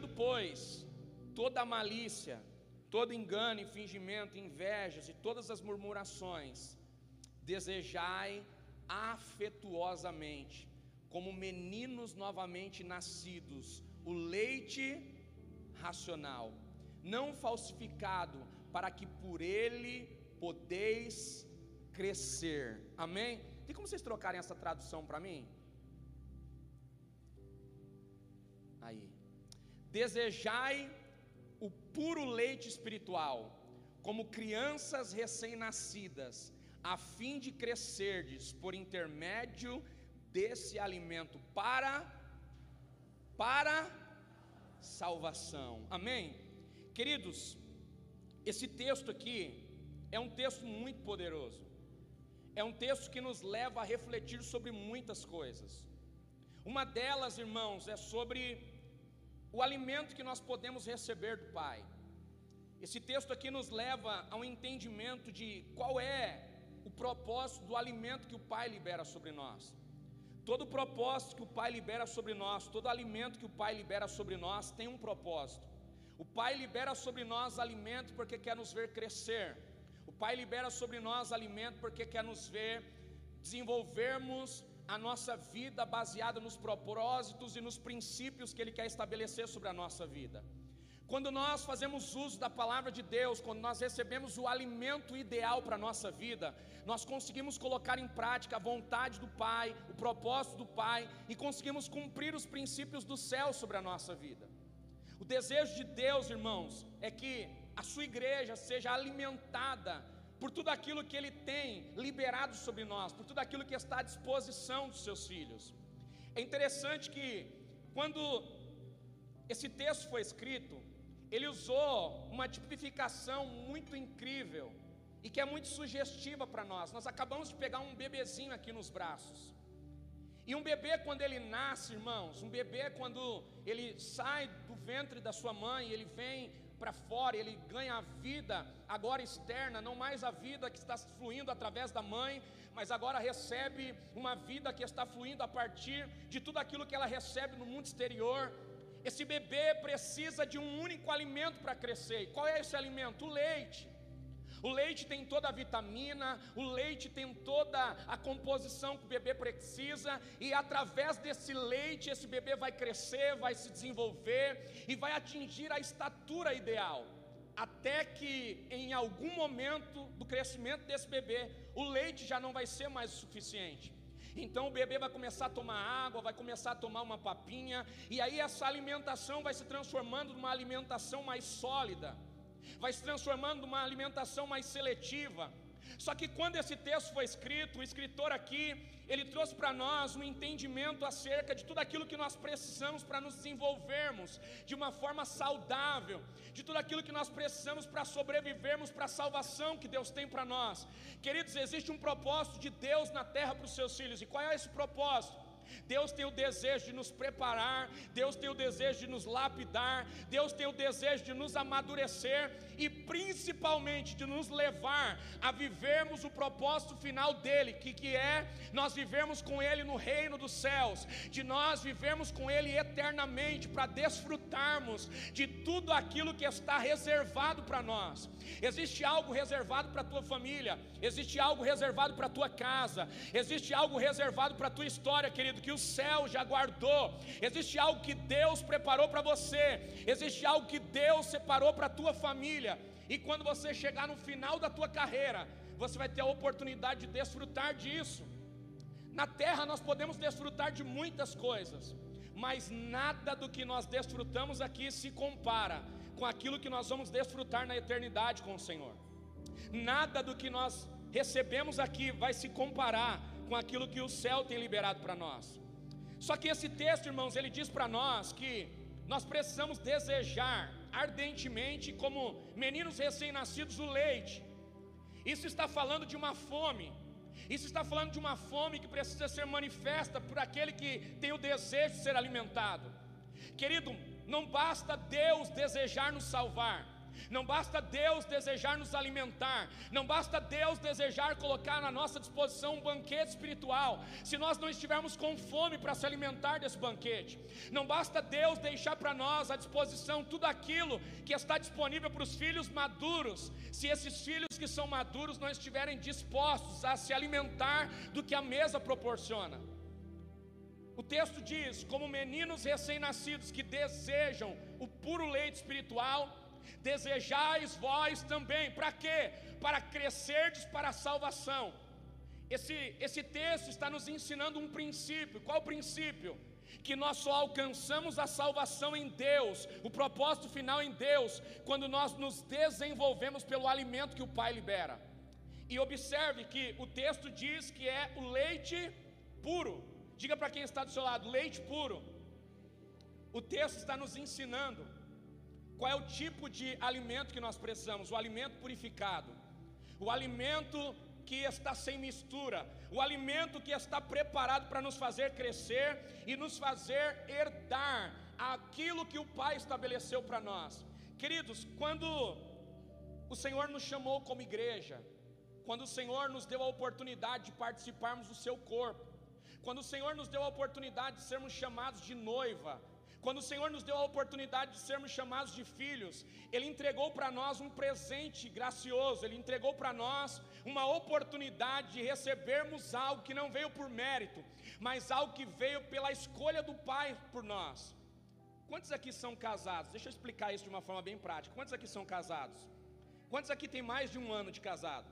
Deixando, pois, toda malícia, todo engano e fingimento, invejas e todas as murmurações, desejai afetuosamente, como meninos novamente nascidos, o leite racional, não falsificado, para que por ele podeis crescer. Amém? Tem como vocês trocarem essa tradução para mim? Desejai o puro leite espiritual, como crianças recém-nascidas, a fim de crescerdes por intermédio desse alimento para para salvação. Amém? Queridos, esse texto aqui é um texto muito poderoso. É um texto que nos leva a refletir sobre muitas coisas. Uma delas, irmãos, é sobre o alimento que nós podemos receber do Pai. Esse texto aqui nos leva a um entendimento de qual é o propósito do alimento que o Pai libera sobre nós. Todo propósito que o Pai libera sobre nós, todo alimento que o Pai libera sobre nós tem um propósito. O Pai libera sobre nós alimento porque quer nos ver crescer. O Pai libera sobre nós alimento porque quer nos ver desenvolvermos a nossa vida baseada nos propósitos e nos princípios que Ele quer estabelecer sobre a nossa vida. Quando nós fazemos uso da palavra de Deus, quando nós recebemos o alimento ideal para a nossa vida, nós conseguimos colocar em prática a vontade do Pai, o propósito do Pai e conseguimos cumprir os princípios do céu sobre a nossa vida. O desejo de Deus, irmãos, é que a sua igreja seja alimentada por tudo aquilo que Ele tem liberado sobre nós, por tudo aquilo que está à disposição dos seus filhos. É interessante que, quando esse texto foi escrito, ele usou uma tipificação muito incrível e que é muito sugestiva para nós. Nós acabamos de pegar um bebezinho aqui nos braços. E um bebê, quando ele nasce, irmãos, um bebê, quando ele sai do ventre da sua mãe, ele vem para fora, ele ganha a vida agora externa, não mais a vida que está fluindo através da mãe, mas agora recebe uma vida que está fluindo a partir de tudo aquilo que ela recebe no mundo exterior. Esse bebê precisa de um único alimento para crescer. Qual é esse alimento? O leite. O leite tem toda a vitamina, o leite tem toda a composição que o bebê precisa, e através desse leite, esse bebê vai crescer, vai se desenvolver e vai atingir a estatura ideal. Até que em algum momento do crescimento desse bebê, o leite já não vai ser mais o suficiente. Então o bebê vai começar a tomar água, vai começar a tomar uma papinha, e aí essa alimentação vai se transformando numa alimentação mais sólida vai se transformando numa alimentação mais seletiva. Só que quando esse texto foi escrito, o escritor aqui, ele trouxe para nós um entendimento acerca de tudo aquilo que nós precisamos para nos desenvolvermos de uma forma saudável, de tudo aquilo que nós precisamos para sobrevivermos para a salvação que Deus tem para nós. Queridos, existe um propósito de Deus na terra para os seus filhos, e qual é esse propósito? Deus tem o desejo de nos preparar, Deus tem o desejo de nos lapidar, Deus tem o desejo de nos amadurecer e principalmente de nos levar a vivermos o propósito final dele, que, que é nós vivermos com ele no reino dos céus, de nós vivermos com ele eternamente para desfrutarmos de tudo aquilo que está reservado para nós. Existe algo reservado para a tua família, existe algo reservado para a tua casa, existe algo reservado para a tua história, querido, que o céu já guardou. Existe algo que Deus preparou para você, existe algo que Deus separou para a tua família. E quando você chegar no final da tua carreira, você vai ter a oportunidade de desfrutar disso. Na terra nós podemos desfrutar de muitas coisas, mas nada do que nós desfrutamos aqui se compara com aquilo que nós vamos desfrutar na eternidade com o Senhor. Nada do que nós recebemos aqui vai se comparar com aquilo que o céu tem liberado para nós. Só que esse texto, irmãos, ele diz para nós que nós precisamos desejar ardentemente, como meninos recém-nascidos, o leite. Isso está falando de uma fome. Isso está falando de uma fome que precisa ser manifesta por aquele que tem o desejo de ser alimentado. Querido, não basta Deus desejar nos salvar, não basta Deus desejar nos alimentar, não basta Deus desejar colocar na nossa disposição um banquete espiritual, se nós não estivermos com fome para se alimentar desse banquete, não basta Deus deixar para nós à disposição tudo aquilo que está disponível para os filhos maduros, se esses filhos que são maduros não estiverem dispostos a se alimentar do que a mesa proporciona. O texto diz: como meninos recém-nascidos que desejam o puro leite espiritual, desejais vós também, para quê? Para crescerdes para a salvação. Esse, esse texto está nos ensinando um princípio. Qual princípio? Que nós só alcançamos a salvação em Deus, o propósito final em Deus, quando nós nos desenvolvemos pelo alimento que o Pai libera. E observe que o texto diz que é o leite puro. Diga para quem está do seu lado: leite puro. O texto está nos ensinando qual é o tipo de alimento que nós precisamos? O alimento purificado, o alimento que está sem mistura, o alimento que está preparado para nos fazer crescer e nos fazer herdar aquilo que o Pai estabeleceu para nós. Queridos, quando o Senhor nos chamou como igreja, quando o Senhor nos deu a oportunidade de participarmos do seu corpo, quando o Senhor nos deu a oportunidade de sermos chamados de noiva, quando o Senhor nos deu a oportunidade de sermos chamados de filhos, Ele entregou para nós um presente gracioso, Ele entregou para nós uma oportunidade de recebermos algo que não veio por mérito, mas algo que veio pela escolha do Pai por nós. Quantos aqui são casados? Deixa eu explicar isso de uma forma bem prática. Quantos aqui são casados? Quantos aqui tem mais de um ano de casado?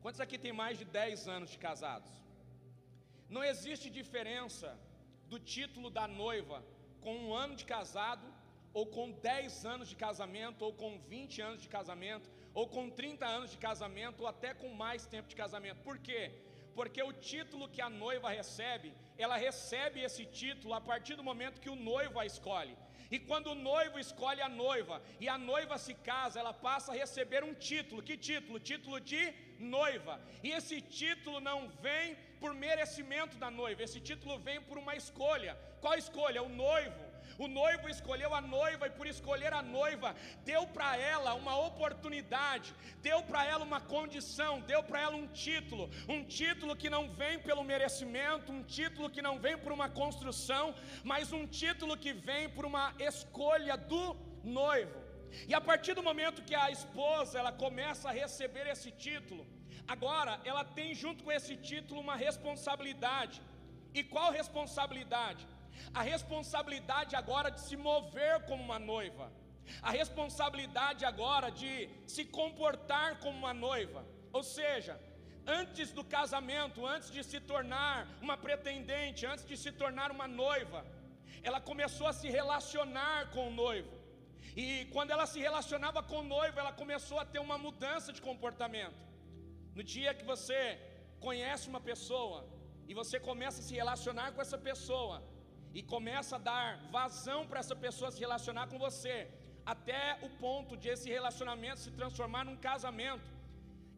Quantos aqui tem mais de 10 anos de casados? Não existe diferença do título da noiva com um ano de casado, ou com 10 anos de casamento, ou com 20 anos de casamento, ou com 30 anos de casamento, ou até com mais tempo de casamento. Por quê? Porque o título que a noiva recebe, ela recebe esse título a partir do momento que o noivo a escolhe. E quando o noivo escolhe a noiva e a noiva se casa, ela passa a receber um título. Que título? Título de noiva. E esse título não vem por merecimento da noiva, esse título vem por uma escolha. Qual escolha? O noivo. O noivo escolheu a noiva e por escolher a noiva, deu para ela uma oportunidade, deu para ela uma condição, deu para ela um título, um título que não vem pelo merecimento, um título que não vem por uma construção, mas um título que vem por uma escolha do noivo. E a partir do momento que a esposa ela começa a receber esse título, agora ela tem junto com esse título uma responsabilidade. E qual responsabilidade? A responsabilidade agora de se mover como uma noiva. A responsabilidade agora de se comportar como uma noiva. Ou seja, antes do casamento, antes de se tornar uma pretendente, antes de se tornar uma noiva, ela começou a se relacionar com o noivo. E quando ela se relacionava com o noivo, ela começou a ter uma mudança de comportamento. No dia que você conhece uma pessoa e você começa a se relacionar com essa pessoa, e começa a dar vazão para essa pessoa se relacionar com você, até o ponto de esse relacionamento se transformar num casamento.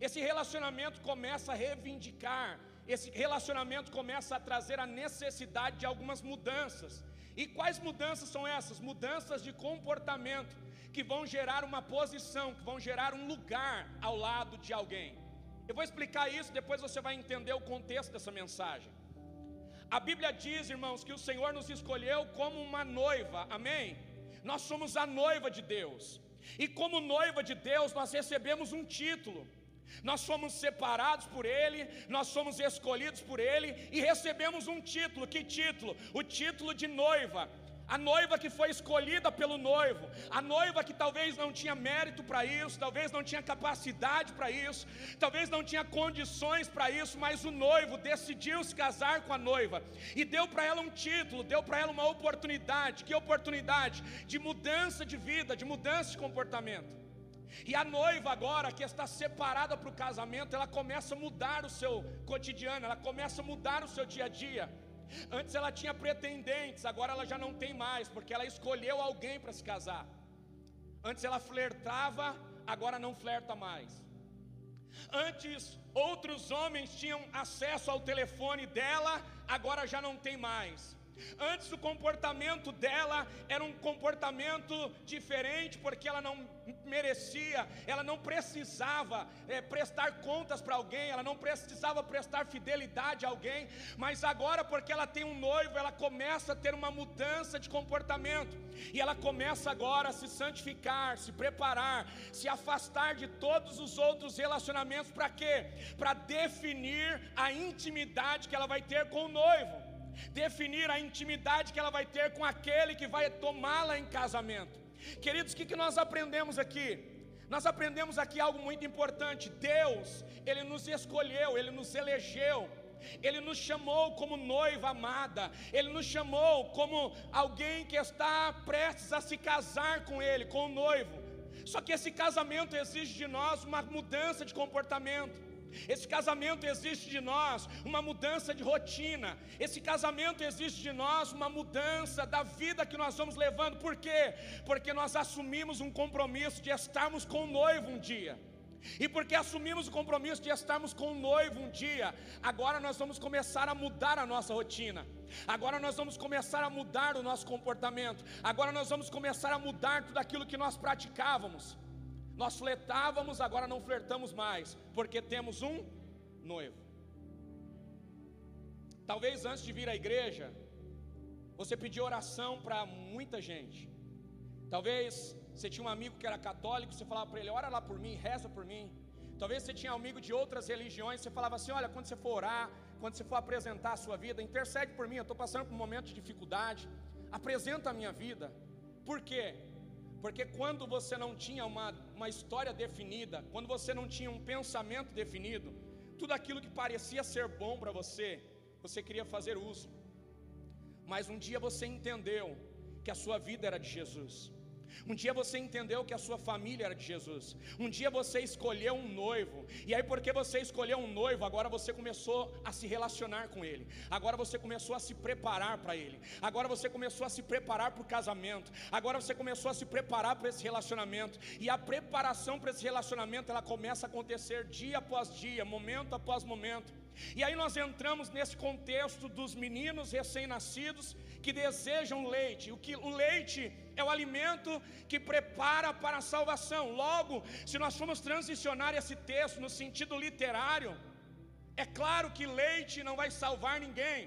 Esse relacionamento começa a reivindicar, esse relacionamento começa a trazer a necessidade de algumas mudanças. E quais mudanças são essas? Mudanças de comportamento que vão gerar uma posição, que vão gerar um lugar ao lado de alguém. Eu vou explicar isso, depois você vai entender o contexto dessa mensagem. A Bíblia diz, irmãos, que o Senhor nos escolheu como uma noiva, amém? Nós somos a noiva de Deus, e como noiva de Deus, nós recebemos um título. Nós somos separados por Ele, nós somos escolhidos por Ele e recebemos um título. Que título? O título de noiva a noiva que foi escolhida pelo noivo, a noiva que talvez não tinha mérito para isso, talvez não tinha capacidade para isso, talvez não tinha condições para isso, mas o noivo decidiu se casar com a noiva e deu para ela um título, deu para ela uma oportunidade. Que oportunidade? De mudança de vida, de mudança de comportamento. E a noiva agora que está separada para o casamento, ela começa a mudar o seu cotidiano, ela começa a mudar o seu dia a dia. Antes ela tinha pretendentes, agora ela já não tem mais, porque ela escolheu alguém para se casar. Antes ela flertava, agora não flerta mais. Antes outros homens tinham acesso ao telefone dela, agora já não tem mais. Antes o comportamento dela era um comportamento diferente, porque ela não merecia, ela não precisava é, prestar contas para alguém, ela não precisava prestar fidelidade a alguém, mas agora, porque ela tem um noivo, ela começa a ter uma mudança de comportamento, e ela começa agora a se santificar, se preparar, se afastar de todos os outros relacionamentos, para quê? Para definir a intimidade que ela vai ter com o noivo definir a intimidade que ela vai ter com aquele que vai tomá-la em casamento. Queridos, o que, que nós aprendemos aqui? Nós aprendemos aqui algo muito importante. Deus, Ele nos escolheu, Ele nos elegeu. Ele nos chamou como noiva amada, Ele nos chamou como alguém que está prestes a se casar com Ele, com o noivo. Só que esse casamento exige de nós uma mudança de comportamento. Esse casamento existe de nós uma mudança de rotina. Esse casamento existe de nós uma mudança da vida que nós vamos levando. Por quê? Porque nós assumimos um compromisso de estarmos com o noivo um dia. E porque assumimos o compromisso de estarmos com o noivo um dia, agora nós vamos começar a mudar a nossa rotina. Agora nós vamos começar a mudar o nosso comportamento. Agora nós vamos começar a mudar tudo aquilo que nós praticávamos. Nós flertávamos, agora não flertamos mais, porque temos um noivo. Talvez antes de vir à igreja, você pediu oração para muita gente. Talvez você tinha um amigo que era católico, você falava para ele: ora lá por mim, reza por mim. Talvez você tinha um amigo de outras religiões, você falava assim: olha, quando você for orar, quando você for apresentar a sua vida, intercede por mim, eu estou passando por um momento de dificuldade, apresenta a minha vida. Por quê? Porque quando você não tinha uma, uma história definida, quando você não tinha um pensamento definido, tudo aquilo que parecia ser bom para você, você queria fazer uso. Mas um dia você entendeu que a sua vida era de Jesus. Um dia você entendeu que a sua família era de Jesus. Um dia você escolheu um noivo. E aí, porque você escolheu um noivo, agora você começou a se relacionar com ele. Agora você começou a se preparar para ele. Agora você começou a se preparar para o casamento. Agora você começou a se preparar para esse relacionamento. E a preparação para esse relacionamento, ela começa a acontecer dia após dia, momento após momento. E aí nós entramos nesse contexto dos meninos recém-nascidos que desejam leite. O que o leite é o alimento que prepara para a salvação. Logo, se nós formos transicionar esse texto no sentido literário, é claro que leite não vai salvar ninguém.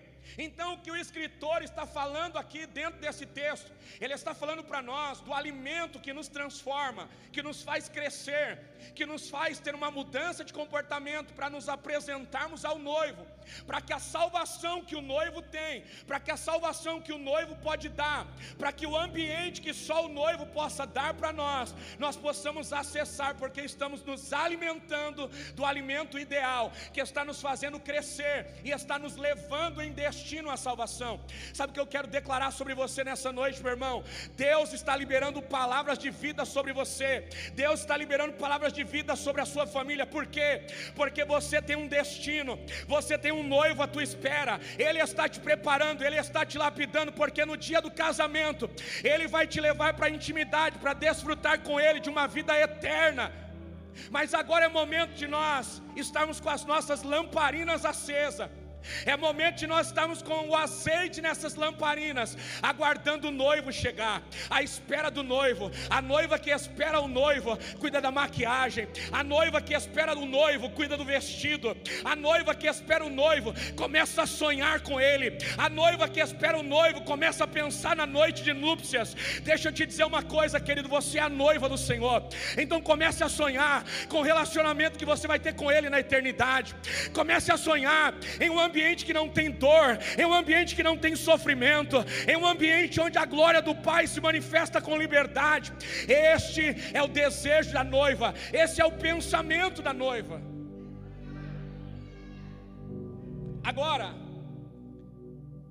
Então, o que o escritor está falando aqui dentro desse texto, ele está falando para nós do alimento que nos transforma, que nos faz crescer, que nos faz ter uma mudança de comportamento para nos apresentarmos ao noivo, para que a salvação que o noivo tem, para que a salvação que o noivo pode dar, para que o ambiente que só o noivo possa dar para nós, nós possamos acessar, porque estamos nos alimentando do alimento ideal, que está nos fazendo crescer e está nos levando em destino à salvação. Sabe o que eu quero declarar sobre você nessa noite, meu irmão? Deus está liberando palavras de vida sobre você, Deus está liberando palavras de vida sobre a sua família, por quê? Porque você tem um destino, você tem um noivo à tua espera, ele está te preparando, ele está te lapidando, porque no dia do casamento, ele vai te levar para a intimidade, para desfrutar com ele de uma vida eterna. Mas agora é momento de nós estarmos com as nossas lamparinas acesas é momento de nós estarmos com o azeite nessas lamparinas, aguardando o noivo chegar, à espera do noivo. A noiva que espera o noivo cuida da maquiagem, a noiva que espera o noivo cuida do vestido, a noiva que espera o noivo começa a sonhar com ele, a noiva que espera o noivo começa a pensar na noite de núpcias. Deixa eu te dizer uma coisa, querido, você é a noiva do Senhor, então comece a sonhar com o relacionamento que você vai ter com Ele na eternidade. Comece a sonhar em um ambiente que não tem dor, em um ambiente que não tem sofrimento, em um ambiente onde a glória do Pai se manifesta com liberdade. Este é o desejo da noiva, esse é o pensamento da noiva. Agora,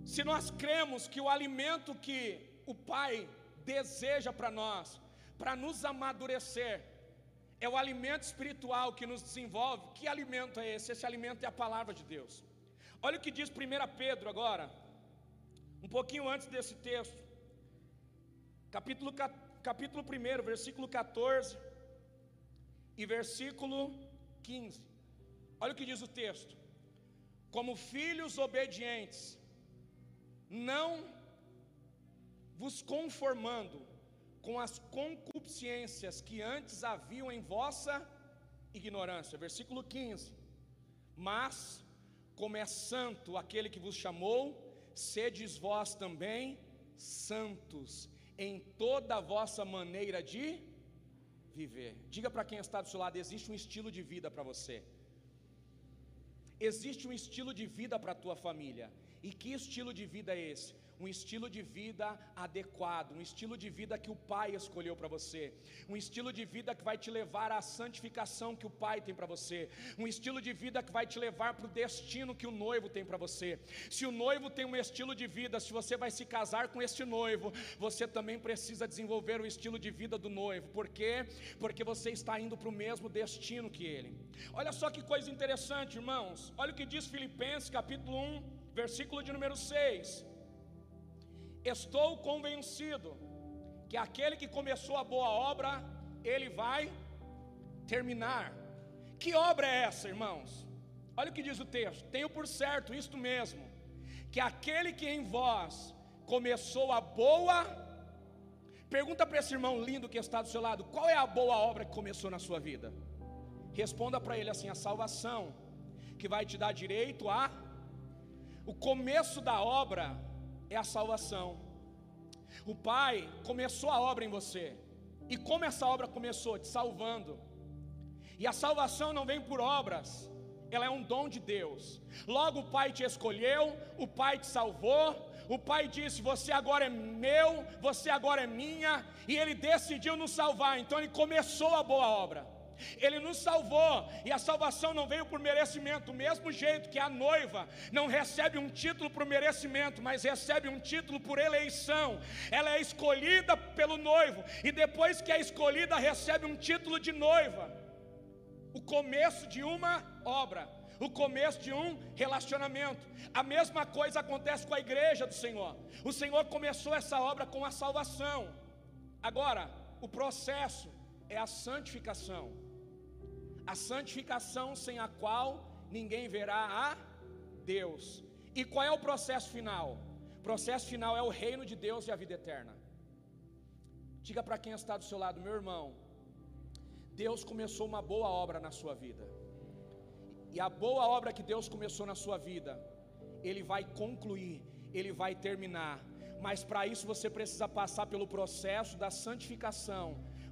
se nós cremos que o alimento que o Pai deseja para nós, para nos amadurecer, é o alimento espiritual que nos desenvolve. Que alimento é esse? Esse alimento é a palavra de Deus. Olha o que diz 1 Pedro agora, um pouquinho antes desse texto, capítulo, capítulo 1, versículo 14 e versículo 15. Olha o que diz o texto: Como filhos obedientes, não vos conformando com as concupiscências que antes haviam em vossa ignorância. Versículo 15. Mas, como é santo aquele que vos chamou, sedes vós também santos em toda a vossa maneira de viver. Diga para quem está do seu lado: existe um estilo de vida para você. Existe um estilo de vida para a tua família. E que estilo de vida é esse? Um estilo de vida adequado, um estilo de vida que o Pai escolheu para você, um estilo de vida que vai te levar à santificação que o Pai tem para você, um estilo de vida que vai te levar para o destino que o noivo tem para você. Se o noivo tem um estilo de vida, se você vai se casar com este noivo, você também precisa desenvolver o estilo de vida do noivo, por quê? Porque você está indo para o mesmo destino que ele. Olha só que coisa interessante, irmãos, olha o que diz Filipenses capítulo 1, versículo de número 6. Estou convencido que aquele que começou a boa obra, ele vai terminar. Que obra é essa, irmãos? Olha o que diz o texto: Tenho por certo isto mesmo, que aquele que em vós começou a boa, pergunta para esse irmão lindo que está do seu lado: qual é a boa obra que começou na sua vida? Responda para ele assim: a salvação, que vai te dar direito a. O começo da obra é a salvação. O Pai começou a obra em você. E como essa obra começou? Te salvando. E a salvação não vem por obras, ela é um dom de Deus. Logo o Pai te escolheu, o Pai te salvou, o Pai disse: Você agora é meu, você agora é minha, e Ele decidiu nos salvar, então Ele começou a boa obra. Ele nos salvou, e a salvação não veio por merecimento, do mesmo jeito que a noiva não recebe um título por merecimento, mas recebe um título por eleição. Ela é escolhida pelo noivo, e depois que é escolhida, recebe um título de noiva. O começo de uma obra, o começo de um relacionamento. A mesma coisa acontece com a igreja do Senhor. O Senhor começou essa obra com a salvação. Agora, o processo é a santificação a santificação sem a qual ninguém verá a Deus. E qual é o processo final? O processo final é o reino de Deus e a vida eterna. Diga para quem está do seu lado, meu irmão, Deus começou uma boa obra na sua vida. E a boa obra que Deus começou na sua vida, Ele vai concluir, Ele vai terminar. Mas para isso você precisa passar pelo processo da santificação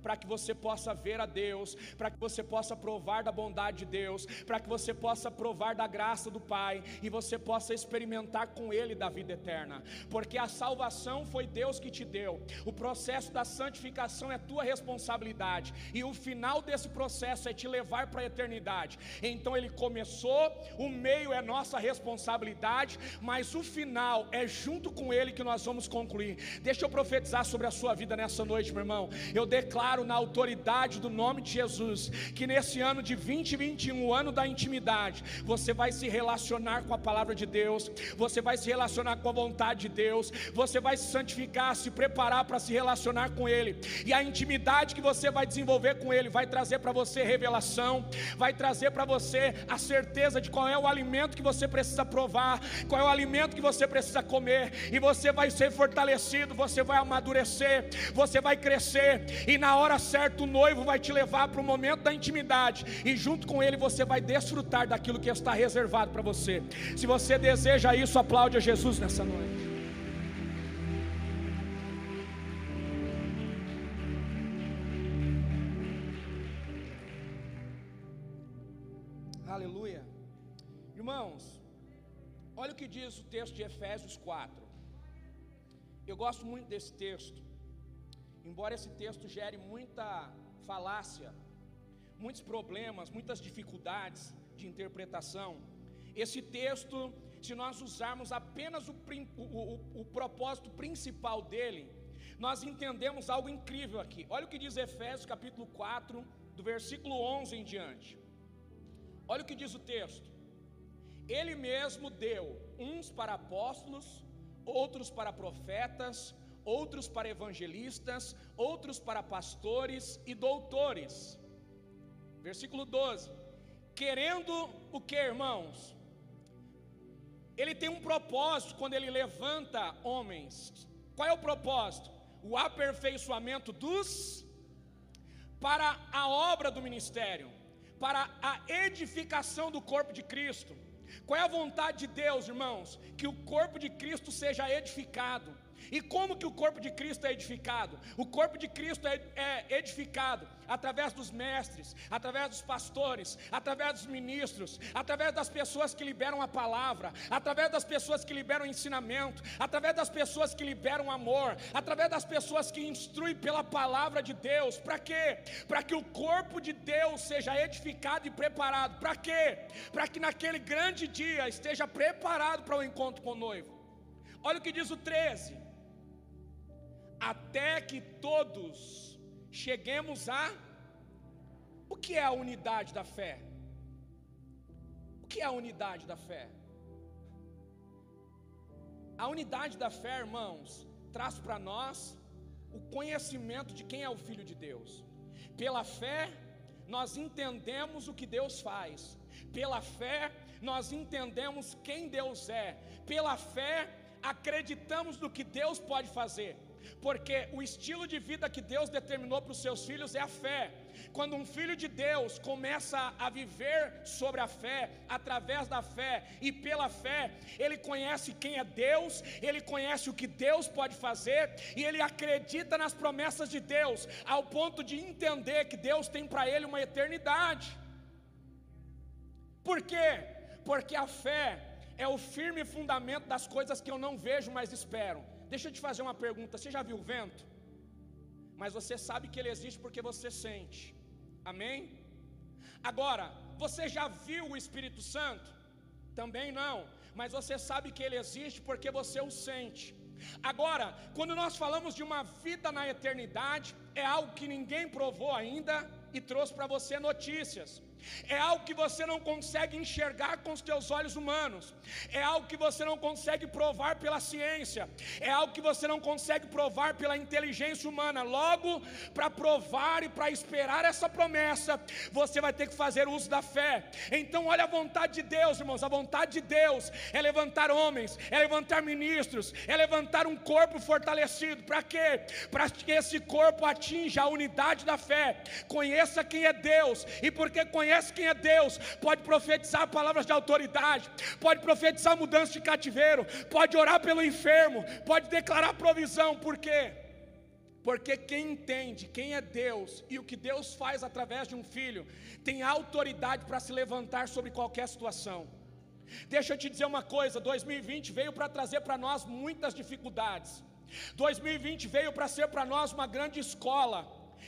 para que você possa ver a Deus, para que você possa provar da bondade de Deus, para que você possa provar da graça do Pai e você possa experimentar com Ele da vida eterna, porque a salvação foi Deus que te deu, o processo da santificação é tua responsabilidade, e o final desse processo é te levar para a eternidade. Então Ele começou, o meio é nossa responsabilidade, mas o final é junto com Ele que nós vamos concluir. Deixa eu profetizar sobre a sua vida nessa noite, meu irmão. Eu declaro declaro na autoridade do nome de Jesus que nesse ano de 2021, o ano da intimidade, você vai se relacionar com a palavra de Deus, você vai se relacionar com a vontade de Deus, você vai se santificar, se preparar para se relacionar com Ele, e a intimidade que você vai desenvolver com Ele vai trazer para você revelação, vai trazer para você a certeza de qual é o alimento que você precisa provar, qual é o alimento que você precisa comer, e você vai ser fortalecido, você vai amadurecer, você vai crescer, e na hora certa o noivo vai te levar para o momento da intimidade e junto com ele você vai desfrutar daquilo que está reservado para você. Se você deseja isso, aplaude a Jesus nessa noite. Aleluia. Irmãos, olha o que diz o texto de Efésios 4. Eu gosto muito desse texto. Embora esse texto gere muita falácia, muitos problemas, muitas dificuldades de interpretação, esse texto, se nós usarmos apenas o, o, o, o propósito principal dele, nós entendemos algo incrível aqui. Olha o que diz Efésios capítulo 4, do versículo 11 em diante. Olha o que diz o texto. Ele mesmo deu uns para apóstolos, outros para profetas, outros para evangelistas, outros para pastores e doutores. Versículo 12: Querendo o que, irmãos? ele tem um propósito quando ele levanta homens. Qual é o propósito? O aperfeiçoamento dos para a obra do ministério, para a edificação do corpo de Cristo. Qual é a vontade de Deus, irmãos? Que o corpo de Cristo seja edificado. E como que o corpo de Cristo é edificado? O corpo de Cristo é, é, edificado através dos mestres, através dos pastores, através dos ministros, através das pessoas que liberam a palavra, através das pessoas que liberam ensinamento, através das pessoas que liberam amor, através das pessoas que instruem pela palavra de Deus. Para quê? Para que o corpo de Deus seja edificado e preparado. Para quê? Para que naquele grande dia esteja preparado para o encontro com o noivo. Olha o que diz o 13 até que todos cheguemos a. O que é a unidade da fé? O que é a unidade da fé? A unidade da fé, irmãos, traz para nós o conhecimento de quem é o Filho de Deus. Pela fé, nós entendemos o que Deus faz. Pela fé, nós entendemos quem Deus é. Pela fé, acreditamos no que Deus pode fazer porque o estilo de vida que Deus determinou para os seus filhos é a fé. Quando um filho de Deus começa a viver sobre a fé, através da fé e pela fé, ele conhece quem é Deus, ele conhece o que Deus pode fazer e ele acredita nas promessas de Deus, ao ponto de entender que Deus tem para ele uma eternidade. Por quê? Porque a fé é o firme fundamento das coisas que eu não vejo, mas espero. Deixa eu te fazer uma pergunta: você já viu o vento? Mas você sabe que ele existe porque você sente. Amém? Agora, você já viu o Espírito Santo? Também não. Mas você sabe que ele existe porque você o sente. Agora, quando nós falamos de uma vida na eternidade, é algo que ninguém provou ainda e trouxe para você notícias. É algo que você não consegue enxergar com os teus olhos humanos. É algo que você não consegue provar pela ciência. É algo que você não consegue provar pela inteligência humana. Logo, para provar e para esperar essa promessa, você vai ter que fazer uso da fé. Então, olha a vontade de Deus, irmãos. A vontade de Deus é levantar homens, é levantar ministros, é levantar um corpo fortalecido. Para quê? Para que esse corpo atinja a unidade da fé. Conheça quem é Deus e porque conhece conhece quem é Deus, pode profetizar palavras de autoridade, pode profetizar mudança de cativeiro, pode orar pelo enfermo, pode declarar provisão, por quê? Porque quem entende quem é Deus e o que Deus faz através de um filho, tem autoridade para se levantar sobre qualquer situação. Deixa eu te dizer uma coisa: 2020 veio para trazer para nós muitas dificuldades. 2020 veio para ser para nós uma grande escola.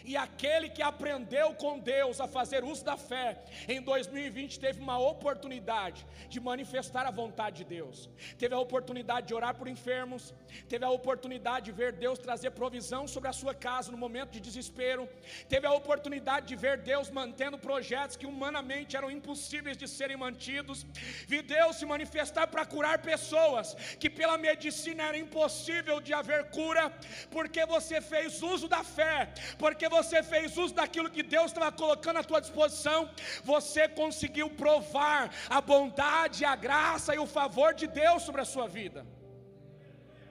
E aquele que aprendeu com Deus a fazer uso da fé, em 2020 teve uma oportunidade de manifestar a vontade de Deus. Teve a oportunidade de orar por enfermos, teve a oportunidade de ver Deus trazer provisão sobre a sua casa no momento de desespero, teve a oportunidade de ver Deus mantendo projetos que humanamente eram impossíveis de serem mantidos. Vi Deus se manifestar para curar pessoas que pela medicina era impossível de haver cura, porque você fez uso da fé, porque você fez uso daquilo que Deus estava colocando à tua disposição, você conseguiu provar a bondade, a graça e o favor de Deus sobre a sua vida.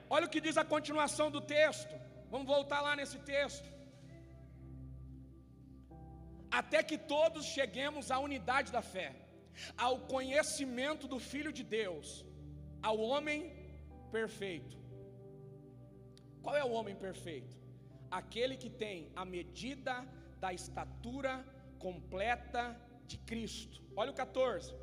Olha o que diz a continuação do texto. Vamos voltar lá nesse texto. Até que todos cheguemos à unidade da fé, ao conhecimento do Filho de Deus, ao homem perfeito. Qual é o homem perfeito? Aquele que tem a medida da estatura completa de Cristo. Olha o 14.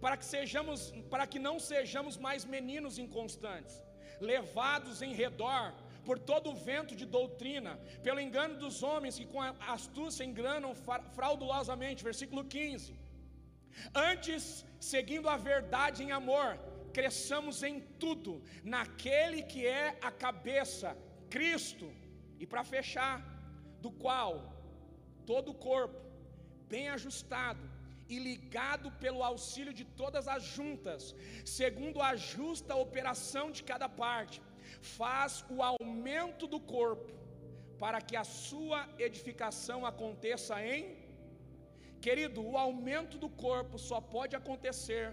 Para que sejamos, para que não sejamos mais meninos inconstantes, levados em redor por todo o vento de doutrina, pelo engano dos homens que com astúcia enganam fraudulosamente, versículo 15. Antes, seguindo a verdade em amor, cresçamos em tudo naquele que é a cabeça, Cristo e para fechar, do qual todo o corpo, bem ajustado e ligado pelo auxílio de todas as juntas, segundo a justa operação de cada parte, faz o aumento do corpo, para que a sua edificação aconteça em. Querido, o aumento do corpo só pode acontecer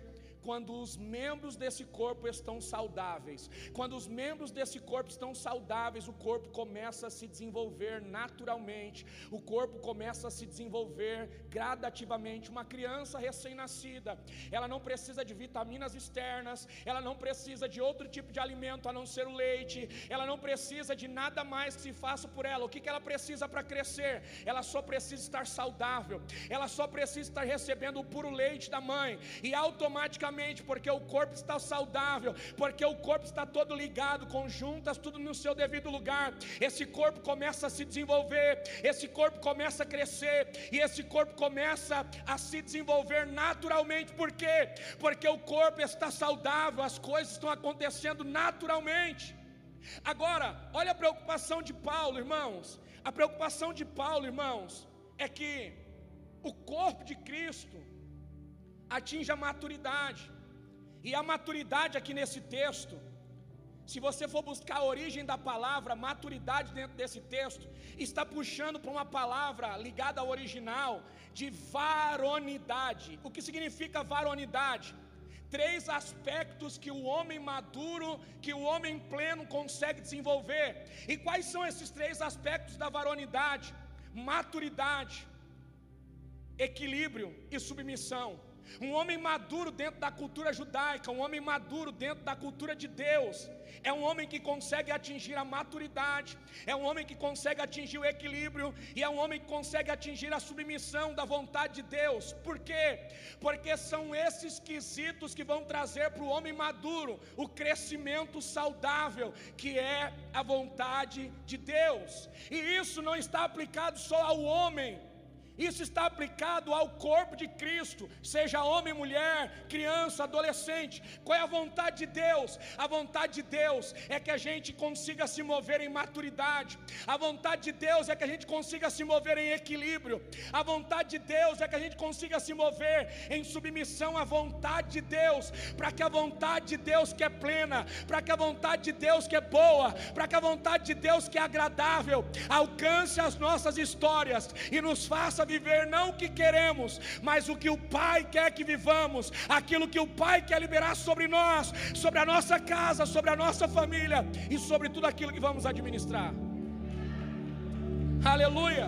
quando os membros desse corpo estão saudáveis. Quando os membros desse corpo estão saudáveis, o corpo começa a se desenvolver naturalmente, o corpo começa a se desenvolver gradativamente. Uma criança recém-nascida, ela não precisa de vitaminas externas, ela não precisa de outro tipo de alimento a não ser o leite, ela não precisa de nada mais que se faça por ela. O que, que ela precisa para crescer? Ela só precisa estar saudável, ela só precisa estar recebendo o puro leite da mãe, e automaticamente porque o corpo está saudável, porque o corpo está todo ligado, com juntas, tudo no seu devido lugar. Esse corpo começa a se desenvolver, esse corpo começa a crescer, e esse corpo começa a se desenvolver naturalmente. Por quê? Porque o corpo está saudável, as coisas estão acontecendo naturalmente. Agora, olha a preocupação de Paulo, irmãos. A preocupação de Paulo, irmãos, é que o corpo de Cristo atinja a maturidade. E a maturidade aqui nesse texto, se você for buscar a origem da palavra, maturidade dentro desse texto, está puxando para uma palavra ligada ao original de varonidade. O que significa varonidade? Três aspectos que o homem maduro, que o homem pleno consegue desenvolver. E quais são esses três aspectos da varonidade? Maturidade, equilíbrio e submissão. Um homem maduro dentro da cultura judaica, um homem maduro dentro da cultura de Deus, é um homem que consegue atingir a maturidade, é um homem que consegue atingir o equilíbrio e é um homem que consegue atingir a submissão da vontade de Deus. Por quê? Porque são esses quesitos que vão trazer para o homem maduro o crescimento saudável, que é a vontade de Deus. E isso não está aplicado só ao homem isso está aplicado ao corpo de Cristo, seja homem, mulher, criança, adolescente. Qual é a vontade de Deus? A vontade de Deus é que a gente consiga se mover em maturidade. A vontade de Deus é que a gente consiga se mover em equilíbrio. A vontade de Deus é que a gente consiga se mover em submissão à vontade de Deus, para que a vontade de Deus que é plena, para que a vontade de Deus que é boa, para que a vontade de Deus que é agradável alcance as nossas histórias e nos faça viver não o que queremos, mas o que o Pai quer que vivamos, aquilo que o Pai quer liberar sobre nós, sobre a nossa casa, sobre a nossa família e sobre tudo aquilo que vamos administrar. Aleluia.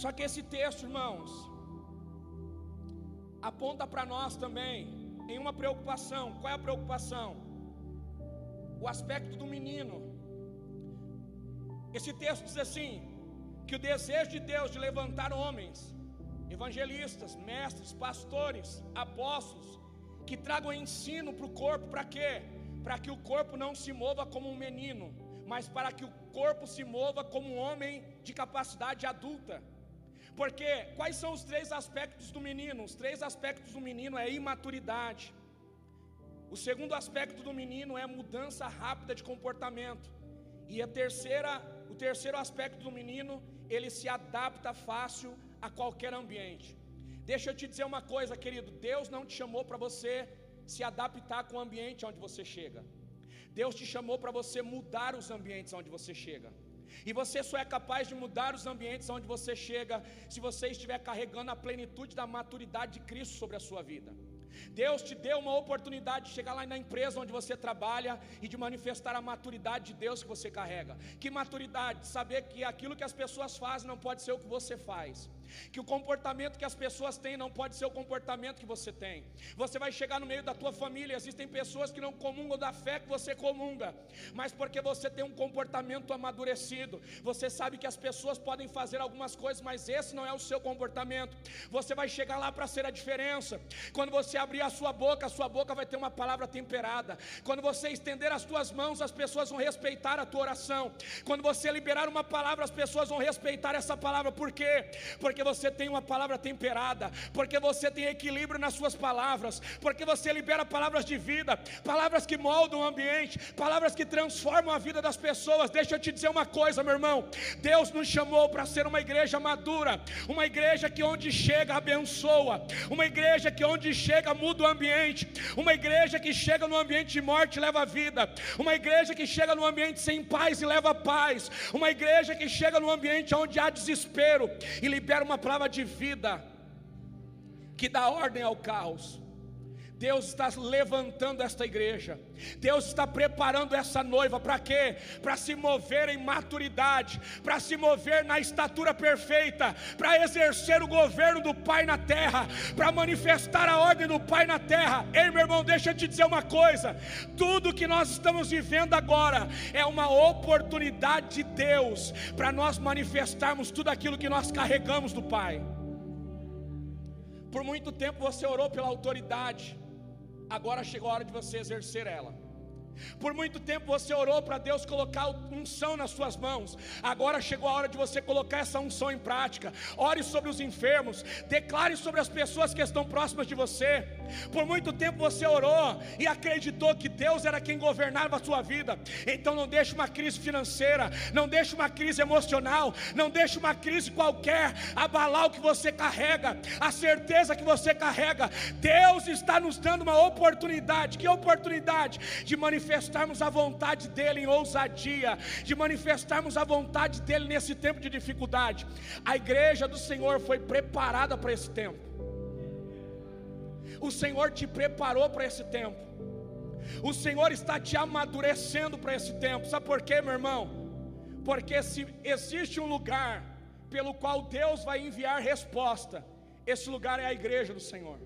Só que esse texto, irmãos, aponta para nós também em uma preocupação. Qual é a preocupação? O aspecto do menino. Esse texto diz assim: que o desejo de Deus de levantar homens, evangelistas, mestres, pastores, apóstolos, que tragam ensino para o corpo, para quê? Para que o corpo não se mova como um menino, mas para que o corpo se mova como um homem de capacidade adulta. Porque quais são os três aspectos do menino? Os três aspectos do menino é imaturidade, o segundo aspecto do menino é mudança rápida de comportamento. E a terceira, o terceiro aspecto do menino, ele se adapta fácil a qualquer ambiente. Deixa eu te dizer uma coisa, querido, Deus não te chamou para você se adaptar com o ambiente onde você chega. Deus te chamou para você mudar os ambientes onde você chega. E você só é capaz de mudar os ambientes onde você chega se você estiver carregando a plenitude da maturidade de Cristo sobre a sua vida. Deus te deu uma oportunidade de chegar lá na empresa onde você trabalha e de manifestar a maturidade de Deus que você carrega. Que maturidade? Saber que aquilo que as pessoas fazem não pode ser o que você faz que o comportamento que as pessoas têm não pode ser o comportamento que você tem. Você vai chegar no meio da tua família, existem pessoas que não comungam da fé que você comunga, mas porque você tem um comportamento amadurecido, você sabe que as pessoas podem fazer algumas coisas, mas esse não é o seu comportamento. Você vai chegar lá para ser a diferença. Quando você abrir a sua boca, a sua boca vai ter uma palavra temperada. Quando você estender as tuas mãos, as pessoas vão respeitar a tua oração. Quando você liberar uma palavra, as pessoas vão respeitar essa palavra. Por quê? Porque porque você tem uma palavra temperada, porque você tem equilíbrio nas suas palavras, porque você libera palavras de vida, palavras que moldam o ambiente, palavras que transformam a vida das pessoas. Deixa eu te dizer uma coisa, meu irmão: Deus nos chamou para ser uma igreja madura, uma igreja que onde chega abençoa, uma igreja que onde chega muda o ambiente, uma igreja que chega no ambiente de morte leva vida, uma igreja que chega no ambiente sem paz e leva paz, uma igreja que chega no ambiente onde há desespero e libera uma palavra de vida que dá ordem ao caos. Deus está levantando esta igreja, Deus está preparando essa noiva para quê? Para se mover em maturidade, para se mover na estatura perfeita, para exercer o governo do Pai na terra, para manifestar a ordem do Pai na terra. Ei, meu irmão, deixa eu te dizer uma coisa: tudo que nós estamos vivendo agora é uma oportunidade de Deus para nós manifestarmos tudo aquilo que nós carregamos do Pai. Por muito tempo você orou pela autoridade, agora chegou a hora de você exercer ela. Por muito tempo você orou para Deus colocar unção nas suas mãos. Agora chegou a hora de você colocar essa unção em prática. Ore sobre os enfermos, declare sobre as pessoas que estão próximas de você. Por muito tempo você orou e acreditou que Deus era quem governava a sua vida. Então não deixe uma crise financeira, não deixe uma crise emocional, não deixe uma crise qualquer abalar o que você carrega, a certeza que você carrega. Deus está nos dando uma oportunidade. Que oportunidade de manifestar manifestarmos a vontade dEle em ousadia, de manifestarmos a vontade dEle nesse tempo de dificuldade. A igreja do Senhor foi preparada para esse tempo. O Senhor te preparou para esse tempo. O Senhor está te amadurecendo para esse tempo. Sabe por quê, meu irmão? Porque se existe um lugar pelo qual Deus vai enviar resposta, esse lugar é a igreja do Senhor.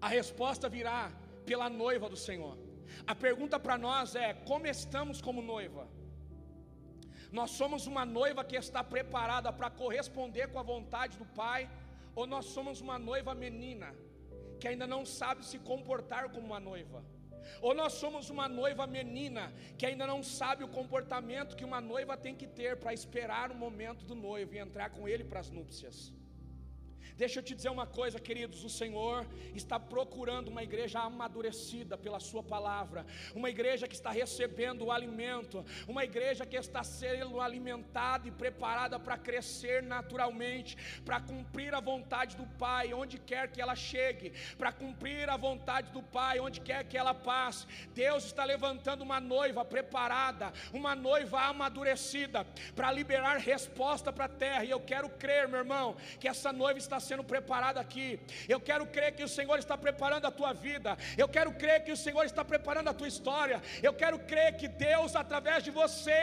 A resposta virá pela noiva do Senhor. A pergunta para nós é: como estamos como noiva? Nós somos uma noiva que está preparada para corresponder com a vontade do Pai, ou nós somos uma noiva menina que ainda não sabe se comportar como uma noiva? Ou nós somos uma noiva menina que ainda não sabe o comportamento que uma noiva tem que ter para esperar o momento do noivo e entrar com ele para as núpcias? Deixa eu te dizer uma coisa, queridos: o Senhor está procurando uma igreja amadurecida pela Sua palavra, uma igreja que está recebendo o alimento, uma igreja que está sendo alimentada e preparada para crescer naturalmente, para cumprir a vontade do Pai, onde quer que ela chegue, para cumprir a vontade do Pai, onde quer que ela passe. Deus está levantando uma noiva preparada, uma noiva amadurecida, para liberar resposta para a terra, e eu quero crer, meu irmão, que essa noiva está sendo preparado aqui. Eu quero crer que o Senhor está preparando a tua vida. Eu quero crer que o Senhor está preparando a tua história. Eu quero crer que Deus, através de você,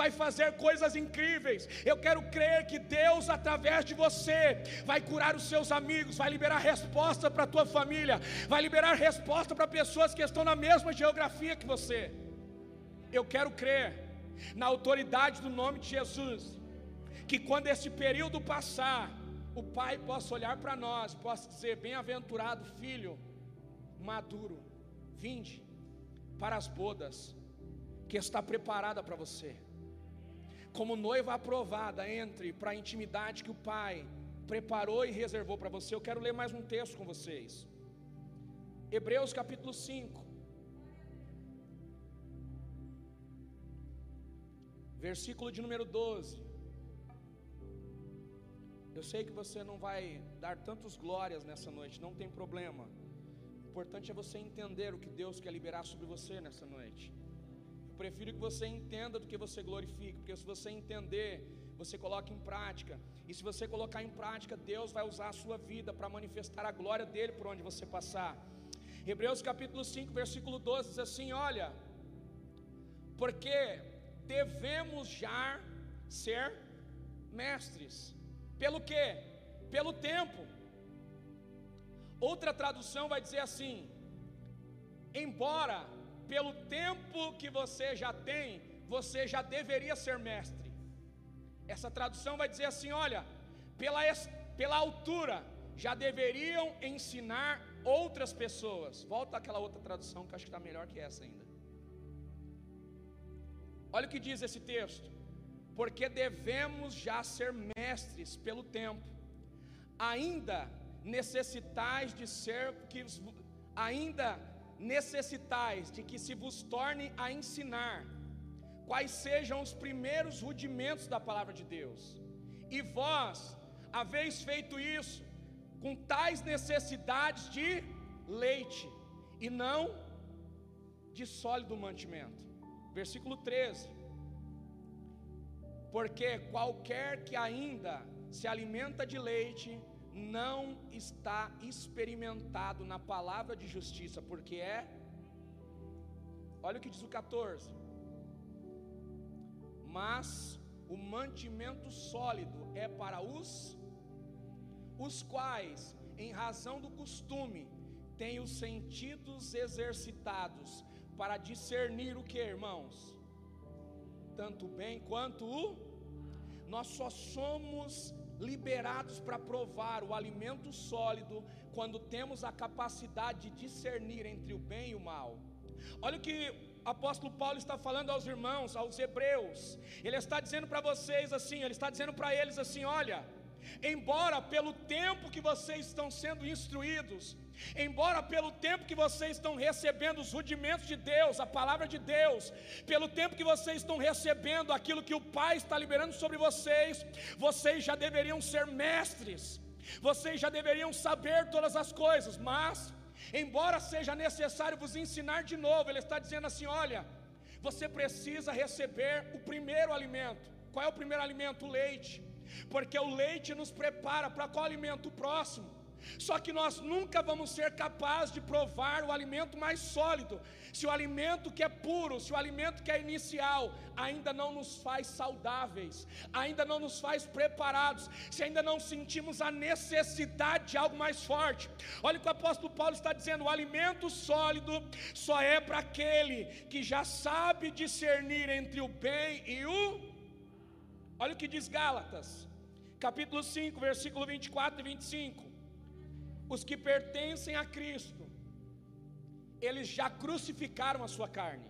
vai fazer coisas incríveis. Eu quero crer que Deus, através de você, vai curar os seus amigos, vai liberar resposta para a tua família, vai liberar resposta para pessoas que estão na mesma geografia que você. Eu quero crer na autoridade do nome de Jesus, que quando esse período passar, o pai possa olhar para nós, possa dizer: Bem-aventurado filho, maduro, vinde para as bodas que está preparada para você. Como noiva aprovada, entre para a intimidade que o pai preparou e reservou para você. Eu quero ler mais um texto com vocês. Hebreus capítulo 5. Versículo de número 12. Eu sei que você não vai dar tantos glórias nessa noite, não tem problema. O importante é você entender o que Deus quer liberar sobre você nessa noite. Eu prefiro que você entenda do que você glorifique, porque se você entender, você coloca em prática. E se você colocar em prática, Deus vai usar a sua vida para manifestar a glória dele por onde você passar. Hebreus capítulo 5, versículo 12 diz assim: Olha, porque devemos já ser mestres pelo quê? Pelo tempo. Outra tradução vai dizer assim: embora pelo tempo que você já tem, você já deveria ser mestre. Essa tradução vai dizer assim: olha, pela, pela altura, já deveriam ensinar outras pessoas. Volta aquela outra tradução que acho que está melhor que essa ainda. Olha o que diz esse texto porque devemos já ser mestres pelo tempo. Ainda necessitais de ser que ainda necessitais de que se vos torne a ensinar quais sejam os primeiros rudimentos da palavra de Deus. E vós haveis feito isso com tais necessidades de leite e não de sólido mantimento. Versículo 13. Porque qualquer que ainda se alimenta de leite não está experimentado na palavra de justiça, porque é Olha o que diz o 14. Mas o mantimento sólido é para os os quais, em razão do costume, têm os sentidos exercitados para discernir o que, irmãos? Tanto o bem quanto o nós só somos liberados para provar o alimento sólido quando temos a capacidade de discernir entre o bem e o mal. Olha o que o apóstolo Paulo está falando aos irmãos, aos hebreus. Ele está dizendo para vocês assim, ele está dizendo para eles assim, olha, embora pelo tempo que vocês estão sendo instruídos, embora pelo tempo que vocês estão recebendo os rudimentos de Deus, a palavra de Deus, pelo tempo que vocês estão recebendo aquilo que o Pai está liberando sobre vocês, vocês já deveriam ser mestres, vocês já deveriam saber todas as coisas, mas embora seja necessário vos ensinar de novo, ele está dizendo assim: olha, você precisa receber o primeiro alimento. Qual é o primeiro alimento? O leite, porque o leite nos prepara para qual alimento? O próximo. Só que nós nunca vamos ser capazes de provar o alimento mais sólido, se o alimento que é puro, se o alimento que é inicial, ainda não nos faz saudáveis, ainda não nos faz preparados, se ainda não sentimos a necessidade de algo mais forte. Olha o que o apóstolo Paulo está dizendo: o alimento sólido só é para aquele que já sabe discernir entre o bem e o. Olha o que diz Gálatas, capítulo 5, versículo 24 e 25 os que pertencem a Cristo, eles já crucificaram a sua carne.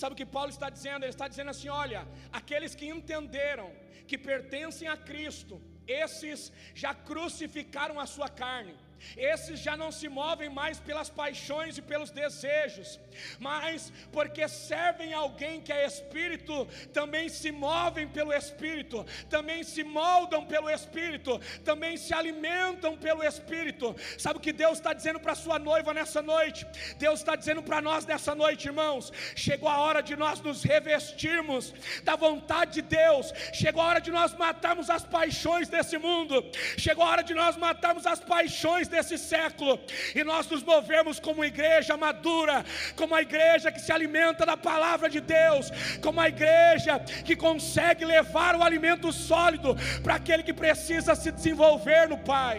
Sabe o que Paulo está dizendo? Ele está dizendo assim: olha, aqueles que entenderam que pertencem a Cristo, esses já crucificaram a sua carne. Esses já não se movem mais pelas paixões e pelos desejos, mas porque servem alguém que é espírito, também se movem pelo espírito, também se moldam pelo espírito, também se alimentam pelo espírito. Sabe o que Deus está dizendo para sua noiva nessa noite? Deus está dizendo para nós nessa noite, irmãos. Chegou a hora de nós nos revestirmos da vontade de Deus. Chegou a hora de nós matarmos as paixões desse mundo. Chegou a hora de nós matarmos as paixões desse século e nós nos movemos como igreja madura, como a igreja que se alimenta da palavra de Deus, como a igreja que consegue levar o alimento sólido para aquele que precisa se desenvolver no Pai.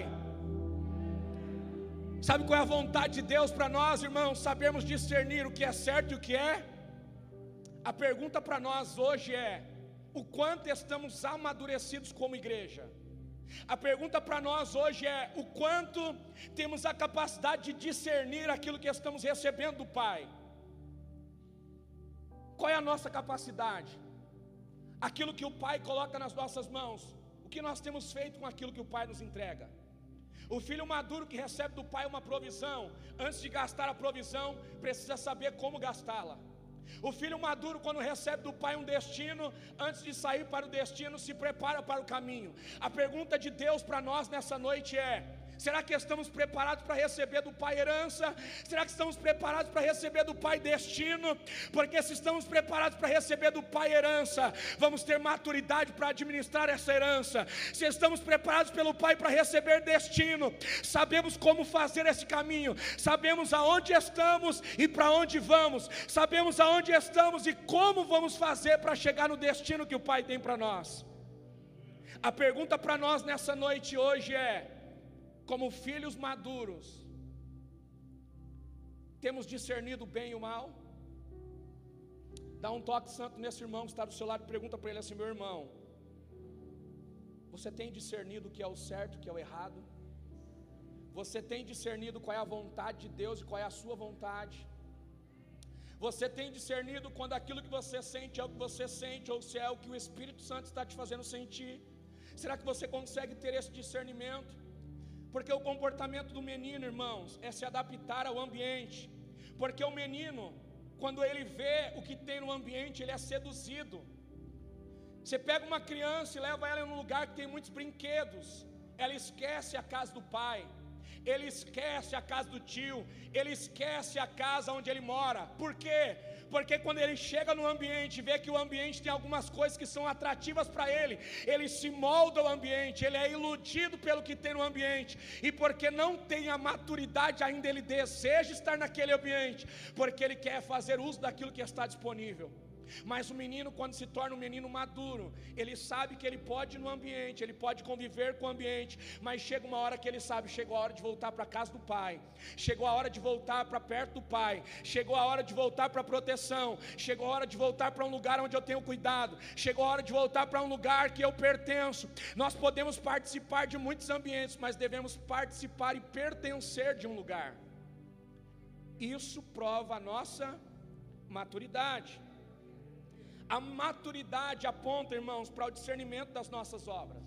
Sabe qual é a vontade de Deus para nós, irmãos? Sabemos discernir o que é certo e o que é? A pergunta para nós hoje é: o quanto estamos amadurecidos como igreja? A pergunta para nós hoje é: o quanto temos a capacidade de discernir aquilo que estamos recebendo do Pai? Qual é a nossa capacidade? Aquilo que o Pai coloca nas nossas mãos, o que nós temos feito com aquilo que o Pai nos entrega? O filho maduro que recebe do pai uma provisão, antes de gastar a provisão, precisa saber como gastá-la. O filho maduro, quando recebe do pai um destino, antes de sair para o destino, se prepara para o caminho. A pergunta de Deus para nós nessa noite é: Será que estamos preparados para receber do Pai herança? Será que estamos preparados para receber do Pai destino? Porque se estamos preparados para receber do Pai herança, vamos ter maturidade para administrar essa herança. Se estamos preparados pelo Pai para receber destino, sabemos como fazer esse caminho, sabemos aonde estamos e para onde vamos, sabemos aonde estamos e como vamos fazer para chegar no destino que o Pai tem para nós. A pergunta para nós nessa noite hoje é: como filhos maduros, temos discernido o bem e o mal. Dá um toque santo nesse irmão que está do seu lado e pergunta para ele assim: meu irmão, você tem discernido o que é o certo, o que é o errado? Você tem discernido qual é a vontade de Deus e qual é a sua vontade? Você tem discernido quando aquilo que você sente é o que você sente, ou se é o que o Espírito Santo está te fazendo sentir? Será que você consegue ter esse discernimento? Porque o comportamento do menino, irmãos, é se adaptar ao ambiente. Porque o menino, quando ele vê o que tem no ambiente, ele é seduzido. Você pega uma criança e leva ela em um lugar que tem muitos brinquedos. ela esquece a casa do pai, ele esquece a casa do tio, ele esquece a casa onde ele mora. Por quê? Porque quando ele chega no ambiente, vê que o ambiente tem algumas coisas que são atrativas para ele, ele se molda ao ambiente, ele é iludido pelo que tem no ambiente, e porque não tem a maturidade ainda, ele deseja estar naquele ambiente, porque ele quer fazer uso daquilo que está disponível. Mas o menino, quando se torna um menino maduro, ele sabe que ele pode ir no ambiente, ele pode conviver com o ambiente, mas chega uma hora que ele sabe: chegou a hora de voltar para a casa do pai, chegou a hora de voltar para perto do pai, chegou a hora de voltar para a proteção, chegou a hora de voltar para um lugar onde eu tenho cuidado, chegou a hora de voltar para um lugar que eu pertenço. Nós podemos participar de muitos ambientes, mas devemos participar e pertencer de um lugar. Isso prova a nossa maturidade. A maturidade aponta, irmãos, para o discernimento das nossas obras.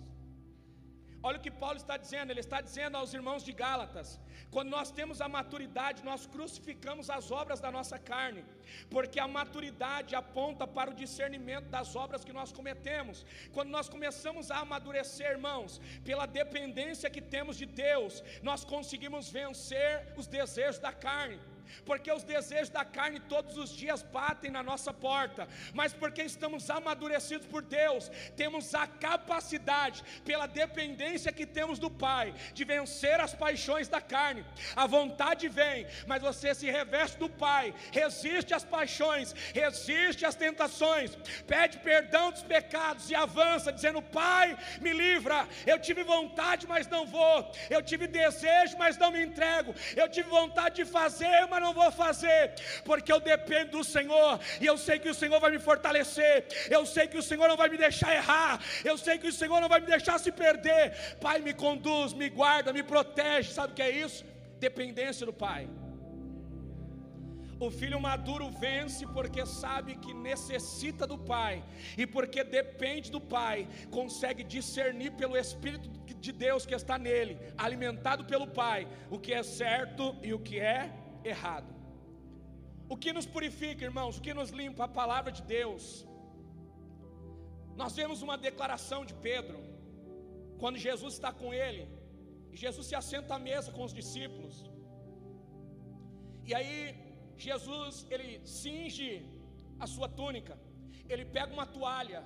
Olha o que Paulo está dizendo, ele está dizendo aos irmãos de Gálatas: quando nós temos a maturidade, nós crucificamos as obras da nossa carne, porque a maturidade aponta para o discernimento das obras que nós cometemos. Quando nós começamos a amadurecer, irmãos, pela dependência que temos de Deus, nós conseguimos vencer os desejos da carne porque os desejos da carne todos os dias batem na nossa porta, mas porque estamos amadurecidos por Deus, temos a capacidade, pela dependência que temos do Pai, de vencer as paixões da carne. A vontade vem, mas você se reveste do Pai, resiste às paixões, resiste às tentações, pede perdão dos pecados e avança, dizendo: Pai, me livra. Eu tive vontade, mas não vou. Eu tive desejo, mas não me entrego. Eu tive vontade de fazer, mas não vou fazer, porque eu dependo do Senhor, e eu sei que o Senhor vai me fortalecer, eu sei que o Senhor não vai me deixar errar, eu sei que o Senhor não vai me deixar se perder. Pai, me conduz, me guarda, me protege, sabe o que é isso? Dependência do Pai. O filho maduro vence porque sabe que necessita do pai, e porque depende do pai, consegue discernir pelo Espírito de Deus que está nele, alimentado pelo pai, o que é certo e o que é errado. O que nos purifica, irmãos, o que nos limpa? A palavra de Deus. Nós vemos uma declaração de Pedro, quando Jesus está com ele, e Jesus se assenta à mesa com os discípulos. E aí, Jesus, ele cinge a sua túnica, ele pega uma toalha,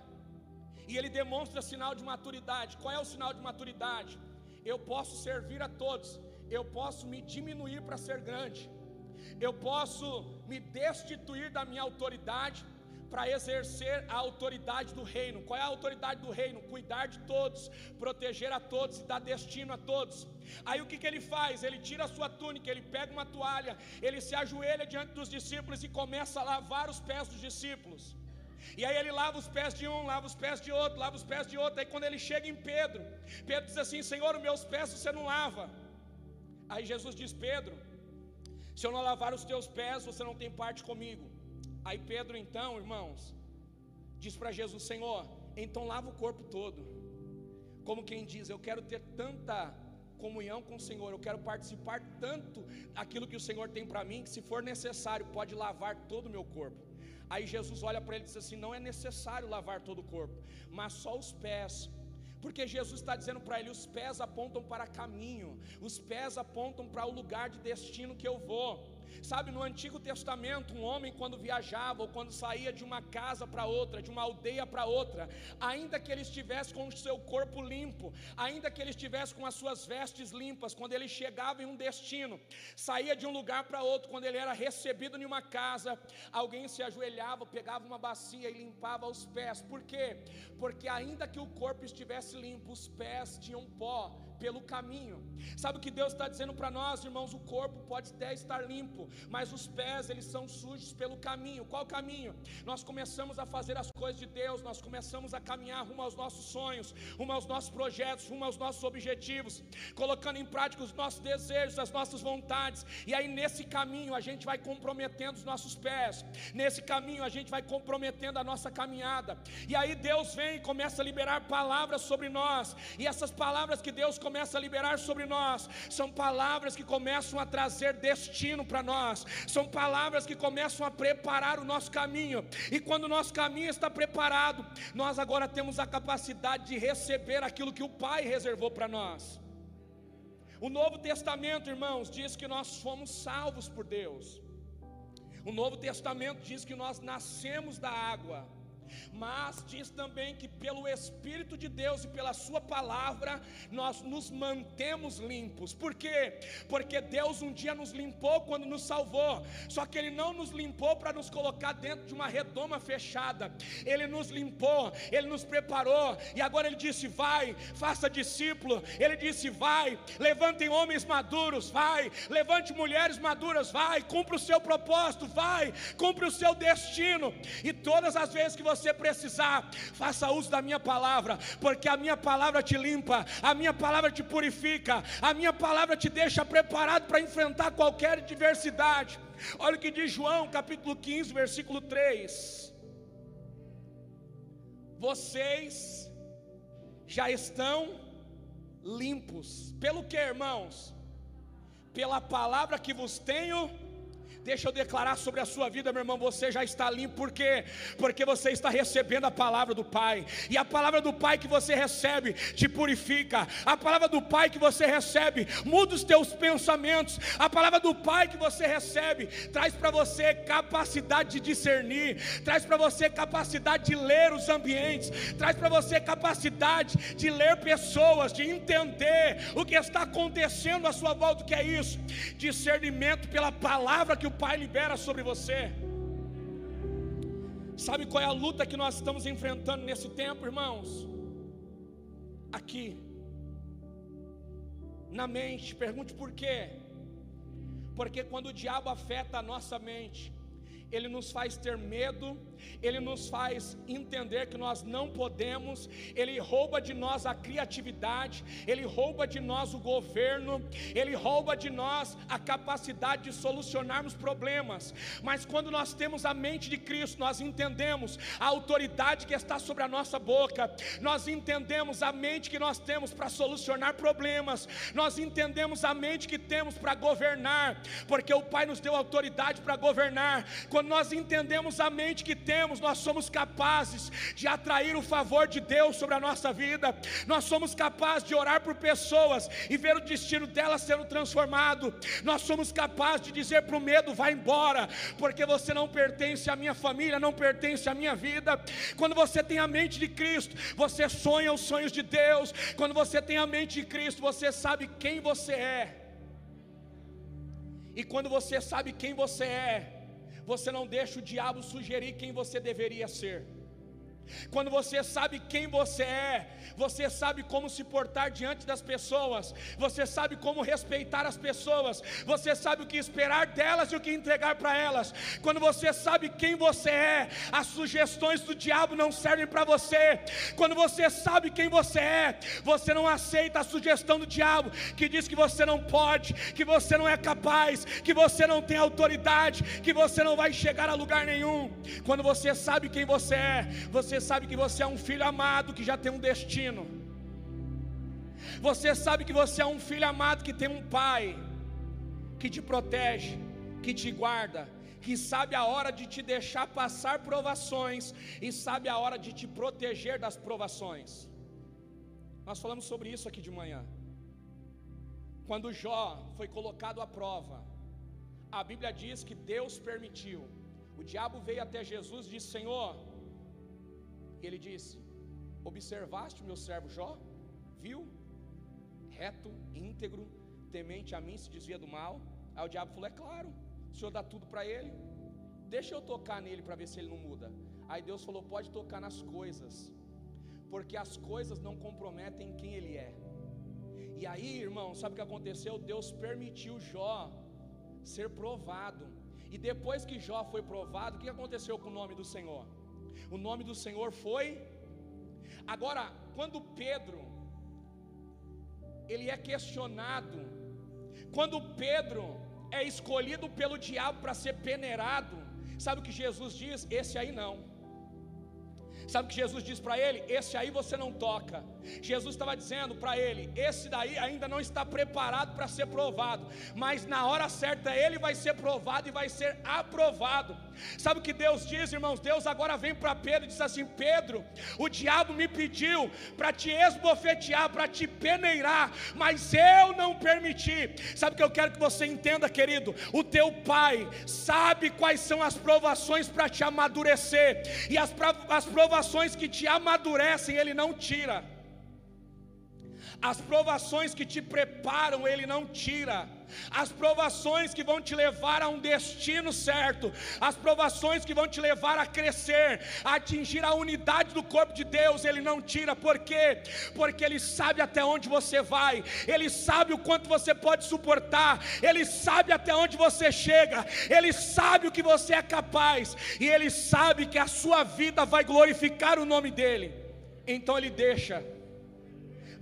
e ele demonstra sinal de maturidade. Qual é o sinal de maturidade? Eu posso servir a todos, eu posso me diminuir para ser grande eu posso me destituir da minha autoridade para exercer a autoridade do reino. Qual é a autoridade do reino? Cuidar de todos, proteger a todos e dar destino a todos. Aí o que, que ele faz? Ele tira a sua túnica, ele pega uma toalha, ele se ajoelha diante dos discípulos e começa a lavar os pés dos discípulos. E aí ele lava os pés de um, lava os pés de outro, lava os pés de outro. Aí quando ele chega em Pedro, Pedro diz assim: Senhor, os meus pés você não lava. Aí Jesus diz: Pedro, se eu não lavar os teus pés, você não tem parte comigo. Aí Pedro, então, irmãos, diz para Jesus: Senhor, então lava o corpo todo. Como quem diz: Eu quero ter tanta comunhão com o Senhor, eu quero participar tanto daquilo que o Senhor tem para mim, que se for necessário, pode lavar todo o meu corpo. Aí Jesus olha para ele e diz assim: Não é necessário lavar todo o corpo, mas só os pés porque Jesus está dizendo para ele: os pés apontam para caminho, os pés apontam para o lugar de destino que eu vou. Sabe, no Antigo Testamento, um homem quando viajava ou quando saía de uma casa para outra, de uma aldeia para outra, ainda que ele estivesse com o seu corpo limpo, ainda que ele estivesse com as suas vestes limpas, quando ele chegava em um destino, saía de um lugar para outro, quando ele era recebido em uma casa, alguém se ajoelhava, pegava uma bacia e limpava os pés. Por quê? Porque ainda que o corpo estivesse limpo, os pés tinham pó pelo caminho. Sabe o que Deus está dizendo para nós, irmãos? O corpo pode até estar limpo, mas os pés eles são sujos pelo caminho. Qual caminho? Nós começamos a fazer as coisas de Deus, nós começamos a caminhar rumo aos nossos sonhos, rumo aos nossos projetos, rumo aos nossos objetivos, colocando em prática os nossos desejos, as nossas vontades. E aí nesse caminho a gente vai comprometendo os nossos pés. Nesse caminho a gente vai comprometendo a nossa caminhada. E aí Deus vem e começa a liberar palavras sobre nós. E essas palavras que Deus começa começa a liberar sobre nós são palavras que começam a trazer destino para nós, são palavras que começam a preparar o nosso caminho, e quando o nosso caminho está preparado, nós agora temos a capacidade de receber aquilo que o Pai reservou para nós. O Novo Testamento, irmãos, diz que nós fomos salvos por Deus. O Novo Testamento diz que nós nascemos da água mas diz também que pelo Espírito de Deus e pela Sua palavra nós nos mantemos limpos. Por quê? Porque Deus um dia nos limpou quando nos salvou, só que Ele não nos limpou para nos colocar dentro de uma redoma fechada, Ele nos limpou, Ele nos preparou, e agora Ele disse: vai, faça discípulo. Ele disse: vai, levantem homens maduros, vai, levante mulheres maduras, vai, cumpra o seu propósito, vai, cumpra o seu destino, e todas as vezes que você você precisar, faça uso da minha palavra, porque a minha palavra te limpa, a minha palavra te purifica, a minha palavra te deixa preparado para enfrentar qualquer adversidade. Olha o que diz João, capítulo 15, versículo 3. Vocês já estão limpos, pelo que, irmãos? Pela palavra que vos tenho Deixa eu declarar sobre a sua vida, meu irmão. Você já está limpo, por quê? Porque você está recebendo a palavra do Pai, e a palavra do Pai que você recebe te purifica, a palavra do Pai que você recebe muda os teus pensamentos, a palavra do Pai que você recebe traz para você capacidade de discernir, traz para você capacidade de ler os ambientes, traz para você capacidade de ler pessoas, de entender o que está acontecendo à sua volta, o que é isso? Discernimento pela palavra que o Pai libera sobre você. Sabe qual é a luta que nós estamos enfrentando nesse tempo, irmãos? Aqui, na mente, pergunte por quê? Porque quando o diabo afeta a nossa mente, ele nos faz ter medo, ele nos faz entender que nós não podemos, ele rouba de nós a criatividade, ele rouba de nós o governo, ele rouba de nós a capacidade de solucionarmos problemas. Mas quando nós temos a mente de Cristo, nós entendemos a autoridade que está sobre a nossa boca, nós entendemos a mente que nós temos para solucionar problemas, nós entendemos a mente que temos para governar, porque o Pai nos deu autoridade para governar. Quando quando nós entendemos a mente que temos, nós somos capazes de atrair o favor de Deus sobre a nossa vida, nós somos capazes de orar por pessoas e ver o destino delas sendo transformado, nós somos capazes de dizer para o medo: vai embora, porque você não pertence à minha família, não pertence à minha vida. Quando você tem a mente de Cristo, você sonha os sonhos de Deus, quando você tem a mente de Cristo, você sabe quem você é. E quando você sabe quem você é, você não deixa o diabo sugerir quem você deveria ser. Quando você sabe quem você é, você sabe como se portar diante das pessoas, você sabe como respeitar as pessoas, você sabe o que esperar delas e o que entregar para elas. Quando você sabe quem você é, as sugestões do diabo não servem para você. Quando você sabe quem você é, você não aceita a sugestão do diabo que diz que você não pode, que você não é capaz, que você não tem autoridade, que você não vai chegar a lugar nenhum. Quando você sabe quem você é, você você sabe que você é um filho amado que já tem um destino. Você sabe que você é um filho amado que tem um pai que te protege, que te guarda, que sabe a hora de te deixar passar provações e sabe a hora de te proteger das provações. Nós falamos sobre isso aqui de manhã. Quando Jó foi colocado à prova, a Bíblia diz que Deus permitiu. O diabo veio até Jesus e disse: Senhor, ele disse: Observaste o meu servo Jó? Viu? Reto, íntegro, temente a mim, se desvia do mal. Aí o diabo falou: É claro, o senhor dá tudo para ele. Deixa eu tocar nele para ver se ele não muda. Aí Deus falou: Pode tocar nas coisas, porque as coisas não comprometem quem ele é. E aí, irmão, sabe o que aconteceu? Deus permitiu Jó ser provado. E depois que Jó foi provado, o que aconteceu com o nome do Senhor? O nome do Senhor foi. Agora, quando Pedro ele é questionado, quando Pedro é escolhido pelo diabo para ser peneirado, sabe o que Jesus diz? Esse aí não. Sabe o que Jesus disse para ele? Esse aí você não toca. Jesus estava dizendo para ele: esse daí ainda não está preparado para ser provado, mas na hora certa ele vai ser provado e vai ser aprovado. Sabe o que Deus diz, irmãos? Deus agora vem para Pedro e diz assim: Pedro, o diabo me pediu para te esbofetear, para te peneirar, mas eu não permiti. Sabe o que eu quero que você entenda, querido? O teu pai sabe quais são as provações para te amadurecer, e as, as provações que te amadurecem, ele não tira. As provações que te preparam, Ele não tira. As provações que vão te levar a um destino certo, as provações que vão te levar a crescer, a atingir a unidade do corpo de Deus, Ele não tira, por quê? Porque Ele sabe até onde você vai, Ele sabe o quanto você pode suportar, Ele sabe até onde você chega, Ele sabe o que você é capaz, e Ele sabe que a sua vida vai glorificar o nome dEle, então Ele deixa.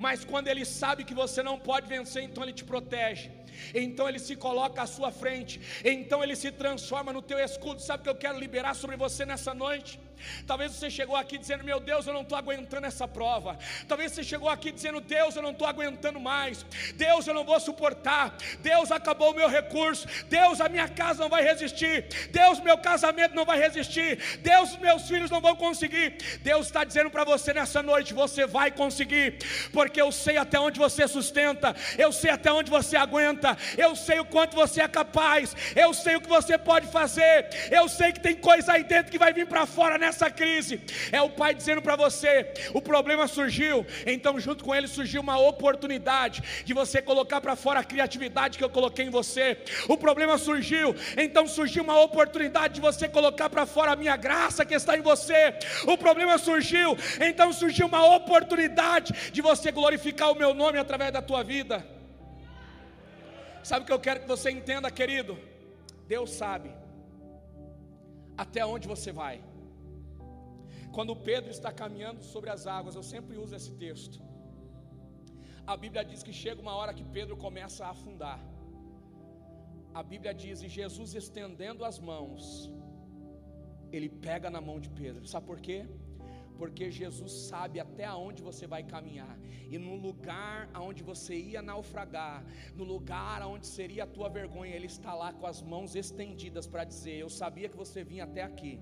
Mas quando ele sabe que você não pode vencer, então ele te protege então ele se coloca à sua frente, então ele se transforma no teu escudo. Sabe o que eu quero liberar sobre você nessa noite? Talvez você chegou aqui dizendo: Meu Deus, eu não estou aguentando essa prova. Talvez você chegou aqui dizendo: Deus, eu não estou aguentando mais. Deus, eu não vou suportar. Deus, acabou o meu recurso. Deus, a minha casa não vai resistir. Deus, meu casamento não vai resistir. Deus, meus filhos não vão conseguir. Deus está dizendo para você nessa noite: Você vai conseguir, porque eu sei até onde você sustenta, eu sei até onde você aguenta eu sei o quanto você é capaz, eu sei o que você pode fazer, eu sei que tem coisa aí dentro que vai vir para fora nessa crise. É o Pai dizendo para você: o problema surgiu, então junto com ele surgiu uma oportunidade de você colocar para fora a criatividade que eu coloquei em você. O problema surgiu, então surgiu uma oportunidade de você colocar para fora a minha graça que está em você. O problema surgiu, então surgiu uma oportunidade de você glorificar o meu nome através da tua vida. Sabe o que eu quero que você entenda, querido? Deus sabe até onde você vai. Quando Pedro está caminhando sobre as águas, eu sempre uso esse texto. A Bíblia diz que chega uma hora que Pedro começa a afundar. A Bíblia diz: e Jesus estendendo as mãos, ele pega na mão de Pedro. Sabe por quê? porque Jesus sabe até aonde você vai caminhar, e no lugar aonde você ia naufragar, no lugar aonde seria a tua vergonha, Ele está lá com as mãos estendidas para dizer: Eu sabia que você vinha até aqui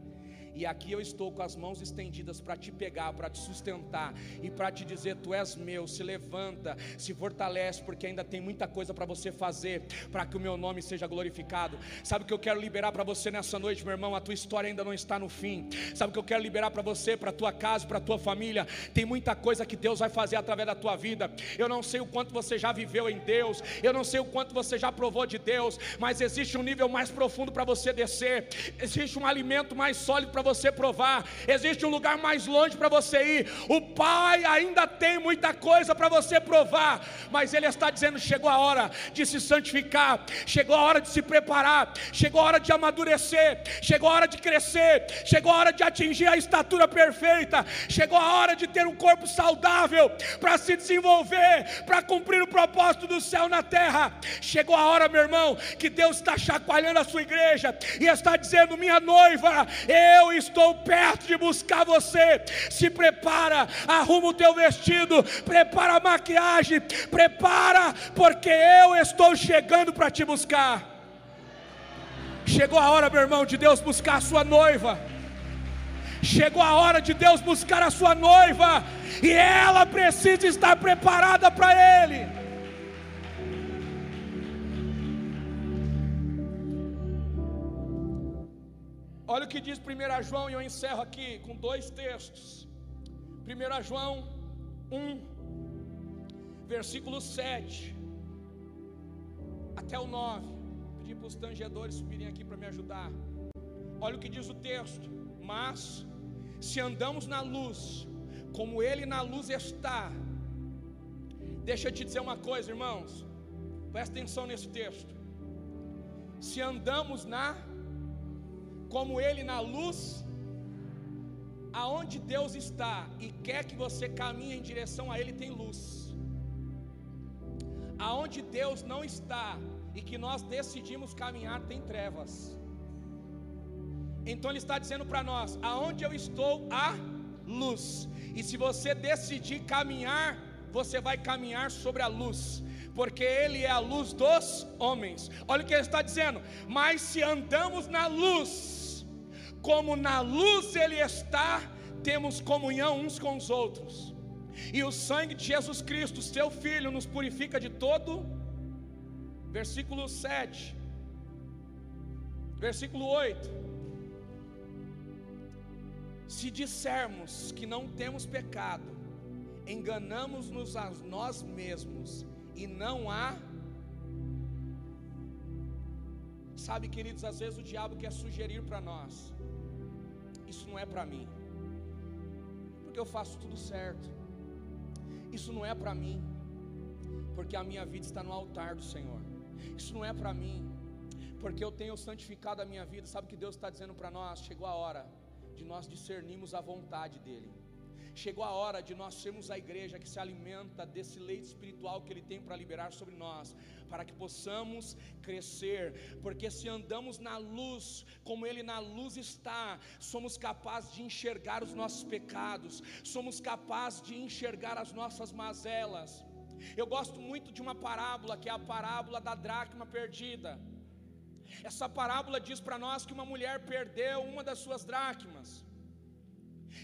e aqui eu estou com as mãos estendidas para te pegar, para te sustentar e para te dizer: Tu és meu. Se levanta, se fortalece, porque ainda tem muita coisa para você fazer, para que o meu nome seja glorificado. Sabe o que eu quero liberar para você nessa noite, meu irmão? A tua história ainda não está no fim. Sabe o que eu quero liberar para você, para tua casa, para tua família? Tem muita coisa que Deus vai fazer através da tua vida. Eu não sei o quanto você já viveu em Deus, eu não sei o quanto você já provou de Deus, mas existe um nível mais profundo para você descer, existe um alimento mais sólido para você provar, existe um lugar mais longe para você ir. O Pai ainda tem muita coisa para você provar, mas Ele está dizendo: chegou a hora de se santificar, chegou a hora de se preparar, chegou a hora de amadurecer, chegou a hora de crescer, chegou a hora de atingir a estatura perfeita, chegou a hora de ter um corpo saudável para se desenvolver, para cumprir o propósito do céu na terra. Chegou a hora, meu irmão, que Deus está chacoalhando a sua igreja e está dizendo: minha noiva, eu estou perto de buscar você. Se prepara, arruma o teu vestido, prepara a maquiagem, prepara, porque eu estou chegando para te buscar. Chegou a hora, meu irmão, de Deus buscar a sua noiva. Chegou a hora de Deus buscar a sua noiva, e ela precisa estar preparada para Ele. Olha o que diz 1 João, e eu encerro aqui com dois textos. 1 João 1, versículo 7 até o 9. Pedi para os tangedores subirem aqui para me ajudar. Olha o que diz o texto. Mas, se andamos na luz, como Ele na luz está, deixa eu te dizer uma coisa, irmãos, presta atenção nesse texto. Se andamos na como Ele na luz, aonde Deus está e quer que você caminhe em direção a Ele, tem luz. Aonde Deus não está e que nós decidimos caminhar, tem trevas. Então Ele está dizendo para nós: aonde eu estou, há luz. E se você decidir caminhar, você vai caminhar sobre a luz, porque Ele é a luz dos homens. Olha o que Ele está dizendo: mas se andamos na luz, como na luz Ele está, temos comunhão uns com os outros. E o sangue de Jesus Cristo, seu Filho, nos purifica de todo. Versículo 7, versículo 8. Se dissermos que não temos pecado, enganamos-nos a nós mesmos e não há. Sabe, queridos, às vezes o diabo quer sugerir para nós: isso não é para mim, porque eu faço tudo certo, isso não é para mim, porque a minha vida está no altar do Senhor, isso não é para mim, porque eu tenho santificado a minha vida. Sabe o que Deus está dizendo para nós? Chegou a hora de nós discernirmos a vontade dEle. Chegou a hora de nós sermos a igreja que se alimenta desse leite espiritual que Ele tem para liberar sobre nós, para que possamos crescer, porque se andamos na luz, como Ele na luz está, somos capazes de enxergar os nossos pecados, somos capazes de enxergar as nossas mazelas. Eu gosto muito de uma parábola, que é a parábola da dracma perdida. Essa parábola diz para nós que uma mulher perdeu uma das suas dracmas.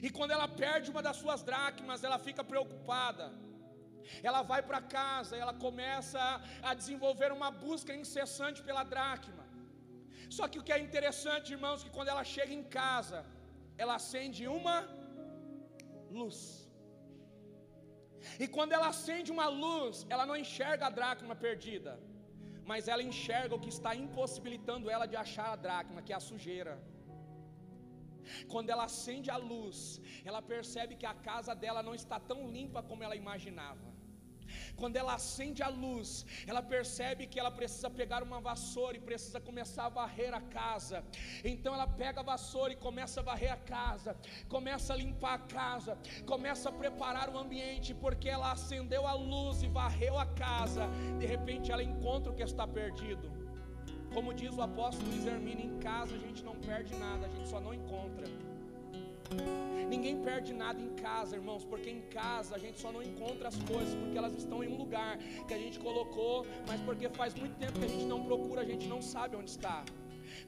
E quando ela perde uma das suas dracmas, ela fica preocupada. Ela vai para casa, ela começa a desenvolver uma busca incessante pela dracma. Só que o que é interessante, irmãos, que quando ela chega em casa, ela acende uma luz. E quando ela acende uma luz, ela não enxerga a dracma perdida, mas ela enxerga o que está impossibilitando ela de achar a dracma, que é a sujeira. Quando ela acende a luz, ela percebe que a casa dela não está tão limpa como ela imaginava. Quando ela acende a luz, ela percebe que ela precisa pegar uma vassoura e precisa começar a varrer a casa. Então ela pega a vassoura e começa a varrer a casa, começa a limpar a casa, começa a preparar o ambiente, porque ela acendeu a luz e varreu a casa. De repente ela encontra o que está perdido. Como diz o apóstolo Luiz Hermínio, em casa a gente não perde nada, a gente só não encontra. Ninguém perde nada em casa, irmãos, porque em casa a gente só não encontra as coisas porque elas estão em um lugar que a gente colocou, mas porque faz muito tempo que a gente não procura, a gente não sabe onde está.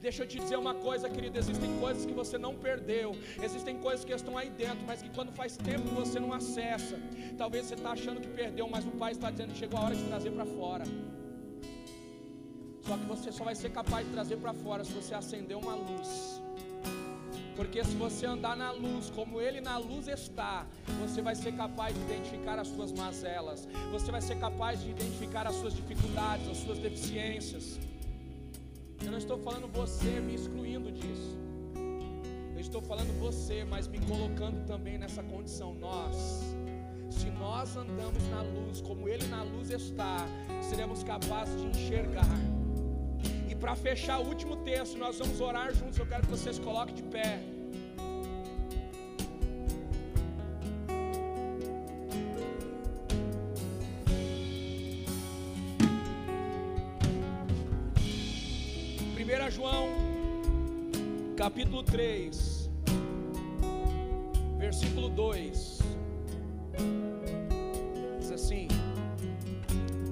Deixa eu te dizer uma coisa, querido: existem coisas que você não perdeu, existem coisas que estão aí dentro, mas que quando faz tempo você não acessa, talvez você está achando que perdeu, mas o Pai está dizendo que chegou a hora de trazer para fora. Só que você só vai ser capaz de trazer para fora se você acender uma luz. Porque se você andar na luz, como Ele na luz está, você vai ser capaz de identificar as suas mazelas, você vai ser capaz de identificar as suas dificuldades, as suas deficiências. Eu não estou falando você me excluindo disso. Eu estou falando você, mas me colocando também nessa condição. Nós, se nós andamos na luz, como Ele na luz está, seremos capazes de enxergar para fechar o último texto, nós vamos orar juntos. Eu quero que vocês coloquem de pé. Primeira João, capítulo 3, versículo 2. Diz assim: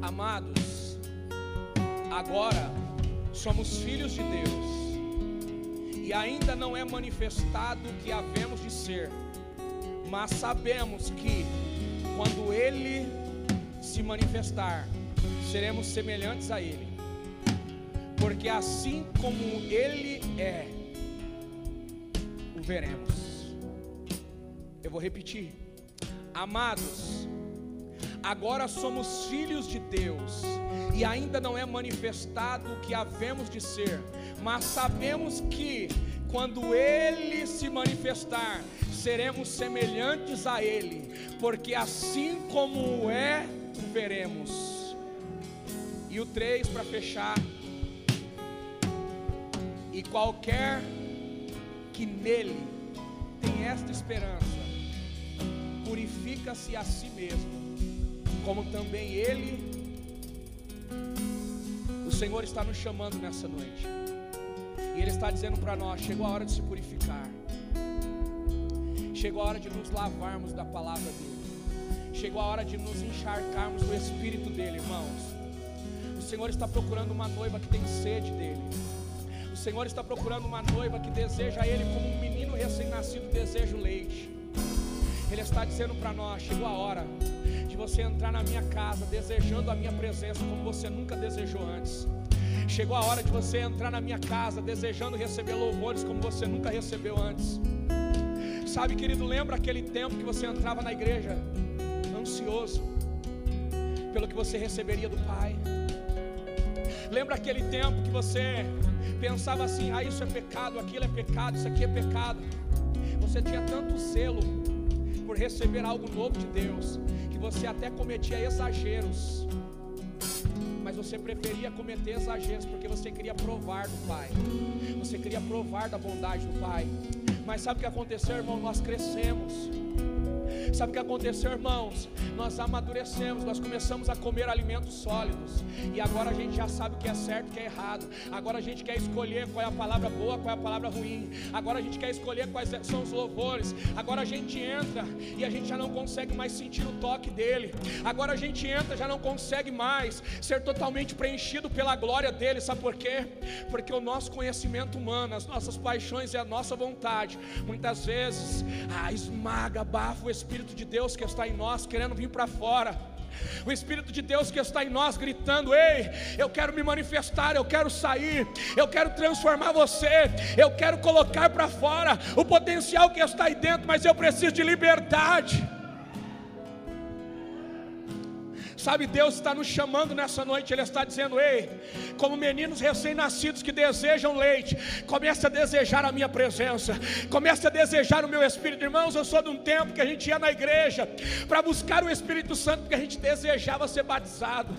Amados, agora somos filhos de Deus, e ainda não é manifestado o que havemos de ser, mas sabemos que, quando Ele se manifestar, seremos semelhantes a Ele, porque assim como Ele é, o veremos. Eu vou repetir, amados, agora somos filhos de Deus, e ainda não é manifestado o que havemos de ser, mas sabemos que, quando Ele se manifestar, seremos semelhantes a Ele, porque assim como é, o veremos. E o 3 para fechar. E qualquer que nele tem esta esperança, purifica-se a si mesmo como também Ele, o Senhor está nos chamando nessa noite, e Ele está dizendo para nós: chegou a hora de se purificar, Chegou a hora de nos lavarmos da palavra dele. Chegou a hora de nos encharcarmos do Espírito dele, irmãos. O Senhor está procurando uma noiva que tem sede dele. O Senhor está procurando uma noiva que deseja Ele como um menino recém-nascido deseja o leite. Ele está dizendo para nós: chegou a hora de você entrar na minha casa desejando a minha presença como você nunca desejou antes. Chegou a hora de você entrar na minha casa desejando receber louvores como você nunca recebeu antes. Sabe, querido, lembra aquele tempo que você entrava na igreja ansioso pelo que você receberia do Pai? Lembra aquele tempo que você pensava assim: ah, isso é pecado, aquilo é pecado, isso aqui é pecado. Você tinha tanto zelo por receber algo novo de Deus, que você até cometia exageros. Mas você preferia cometer exageros porque você queria provar do Pai, você queria provar da bondade do Pai. Mas sabe o que aconteceu, irmão? Nós crescemos. Sabe o que aconteceu, irmãos? Nós amadurecemos, nós começamos a comer alimentos sólidos, e agora a gente já sabe o que é certo e o que é errado. Agora a gente quer escolher qual é a palavra boa, qual é a palavra ruim. Agora a gente quer escolher quais são os louvores. Agora a gente entra e a gente já não consegue mais sentir o toque dele. Agora a gente entra, já não consegue mais ser totalmente preenchido pela glória dele. Sabe por quê? Porque o nosso conhecimento humano, as nossas paixões e a nossa vontade, muitas vezes, ah, esmaga, abafa o Espírito de Deus que está em nós, querendo vir para fora. O Espírito de Deus que está em nós gritando: Ei, eu quero me manifestar, eu quero sair, eu quero transformar você, eu quero colocar para fora o potencial que está aí dentro, mas eu preciso de liberdade. Sabe, Deus está nos chamando nessa noite, Ele está dizendo: Ei, como meninos recém-nascidos que desejam leite, comece a desejar a minha presença, comece a desejar o meu Espírito. Irmãos, eu sou de um tempo que a gente ia na igreja para buscar o Espírito Santo, porque a gente desejava ser batizado.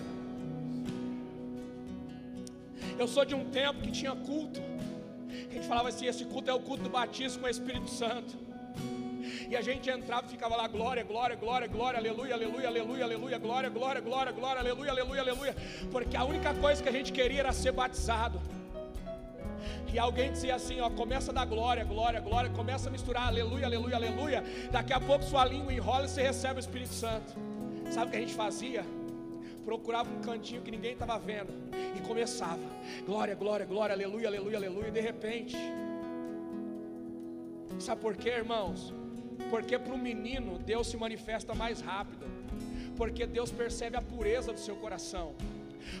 Eu sou de um tempo que tinha culto, a gente falava assim: esse culto é o culto do batismo com o Espírito Santo. E a gente entrava e ficava lá, glória, glória, glória, glória, aleluia, aleluia, aleluia, aleluia, glória, glória, glória, glória, aleluia, aleluia, aleluia. Porque a única coisa que a gente queria era ser batizado. E alguém dizia assim: ó, começa da glória, glória, glória, começa a misturar aleluia, aleluia, aleluia. Daqui a pouco sua língua enrola e você recebe o Espírito Santo. Sabe o que a gente fazia? Procurava um cantinho que ninguém estava vendo e começava: glória, glória, glória, aleluia, aleluia, aleluia. E de repente, sabe por quê, irmãos? Porque para o menino Deus se manifesta mais rápido, porque Deus percebe a pureza do seu coração.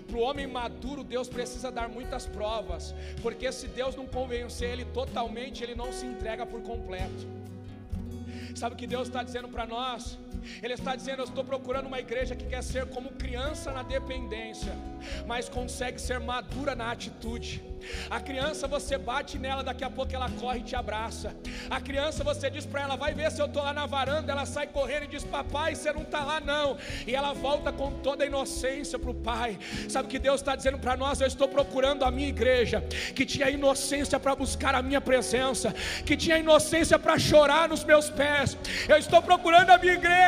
Para o homem maduro, Deus precisa dar muitas provas, porque se Deus não convencer ele totalmente, ele não se entrega por completo. Sabe o que Deus está dizendo para nós? Ele está dizendo: Eu estou procurando uma igreja que quer ser como criança na dependência, mas consegue ser madura na atitude. A criança você bate nela, daqui a pouco ela corre e te abraça. A criança você diz para ela, vai ver se eu estou lá na varanda. Ela sai correndo e diz, papai, você não está lá não. E ela volta com toda a inocência para o pai. Sabe o que Deus está dizendo para nós? Eu estou procurando a minha igreja que tinha inocência para buscar a minha presença, que tinha inocência para chorar nos meus pés. Eu estou procurando a minha igreja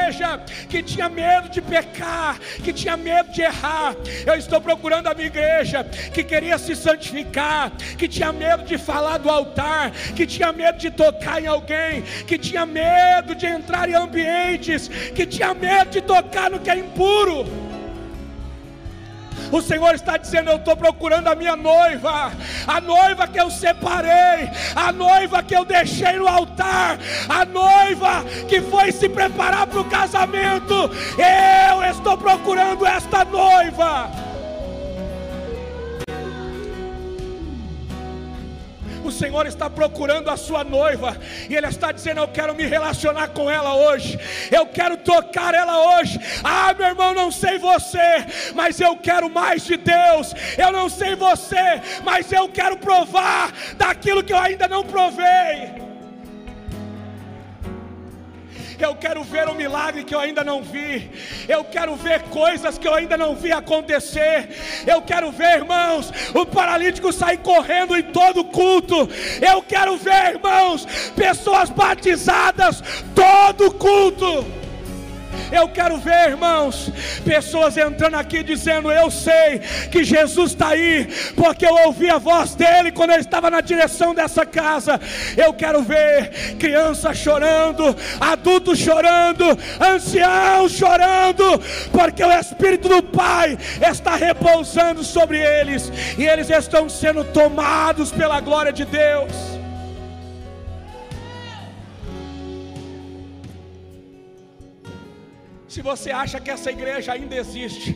que tinha medo de pecar, que tinha medo de errar. Eu estou procurando a minha igreja que queria se santificar que tinha medo de falar do altar, que tinha medo de tocar em alguém, que tinha medo de entrar em ambientes, que tinha medo de tocar no que é impuro. O Senhor está dizendo: Eu estou procurando a minha noiva, a noiva que eu separei, a noiva que eu deixei no altar, a noiva que foi se preparar para o casamento. Eu estou procurando esta noiva. O Senhor está procurando a sua noiva e Ele está dizendo: Eu quero me relacionar com ela hoje, eu quero tocar ela hoje. Ah, meu irmão, não sei você, mas eu quero mais de Deus. Eu não sei você, mas eu quero provar daquilo que eu ainda não provei. Eu quero ver o milagre que eu ainda não vi. Eu quero ver coisas que eu ainda não vi acontecer. Eu quero ver, irmãos, o paralítico sair correndo em todo culto. Eu quero ver, irmãos, pessoas batizadas todo culto. Eu quero ver, irmãos, pessoas entrando aqui dizendo: Eu sei que Jesus está aí, porque eu ouvi a voz dele quando ele estava na direção dessa casa. Eu quero ver crianças chorando, adultos chorando, anciãos chorando, porque o Espírito do Pai está repousando sobre eles e eles estão sendo tomados pela glória de Deus. Se você acha que essa igreja ainda existe,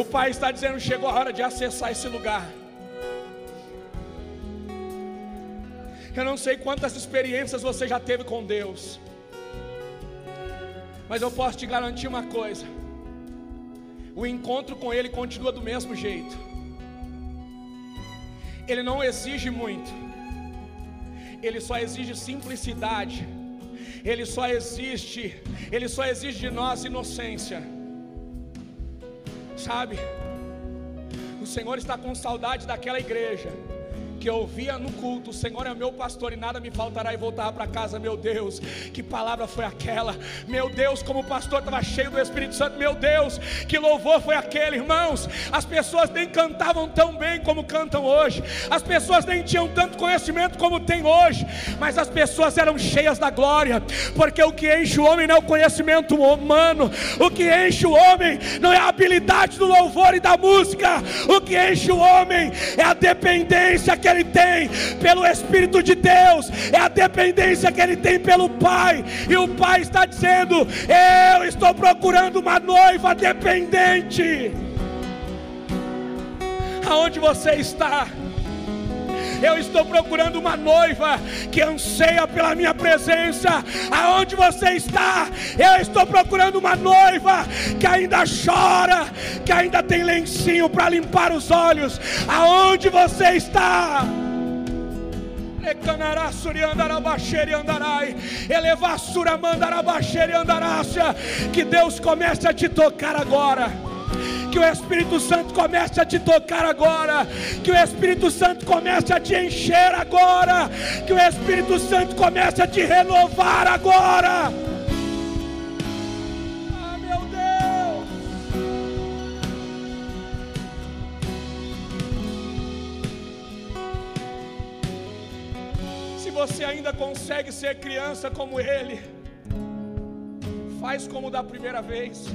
o Pai está dizendo: chegou a hora de acessar esse lugar. Eu não sei quantas experiências você já teve com Deus, mas eu posso te garantir uma coisa: o encontro com Ele continua do mesmo jeito. Ele não exige muito, Ele só exige simplicidade ele só existe, Ele só exige de nós inocência. Sabe? O Senhor está com saudade daquela igreja que eu ouvia no culto: O Senhor é meu pastor e nada me faltará, e voltar para casa. Meu Deus, que palavra foi aquela? Meu Deus, como o pastor estava cheio do Espírito Santo. Meu Deus, que louvor foi aquele, irmãos. As pessoas nem cantavam tão bem como cantam hoje, as pessoas nem tinham tanto conhecimento como tem hoje, mas as pessoas eram cheias da glória, porque o que enche o homem não é o conhecimento humano, o que enche o homem não é a habilidade do louvor e da música, o que enche o homem é a dependência que ele tem pelo Espírito de Deus, é a dependência que ele tem pelo Pai, e o Pai está dizendo: Eu estou procurando uma noiva dependente. Aonde você está? Eu estou procurando uma noiva que anseia pela minha presença. Aonde você está? Eu estou procurando uma noiva que ainda chora, que ainda tem lencinho para limpar os olhos. Aonde você está? Que Deus comece a te tocar agora que o Espírito Santo comece a te tocar agora, que o Espírito Santo comece a te encher agora, que o Espírito Santo comece a te renovar agora. Ah, meu Deus! Se você ainda consegue ser criança como ele, faz como da primeira vez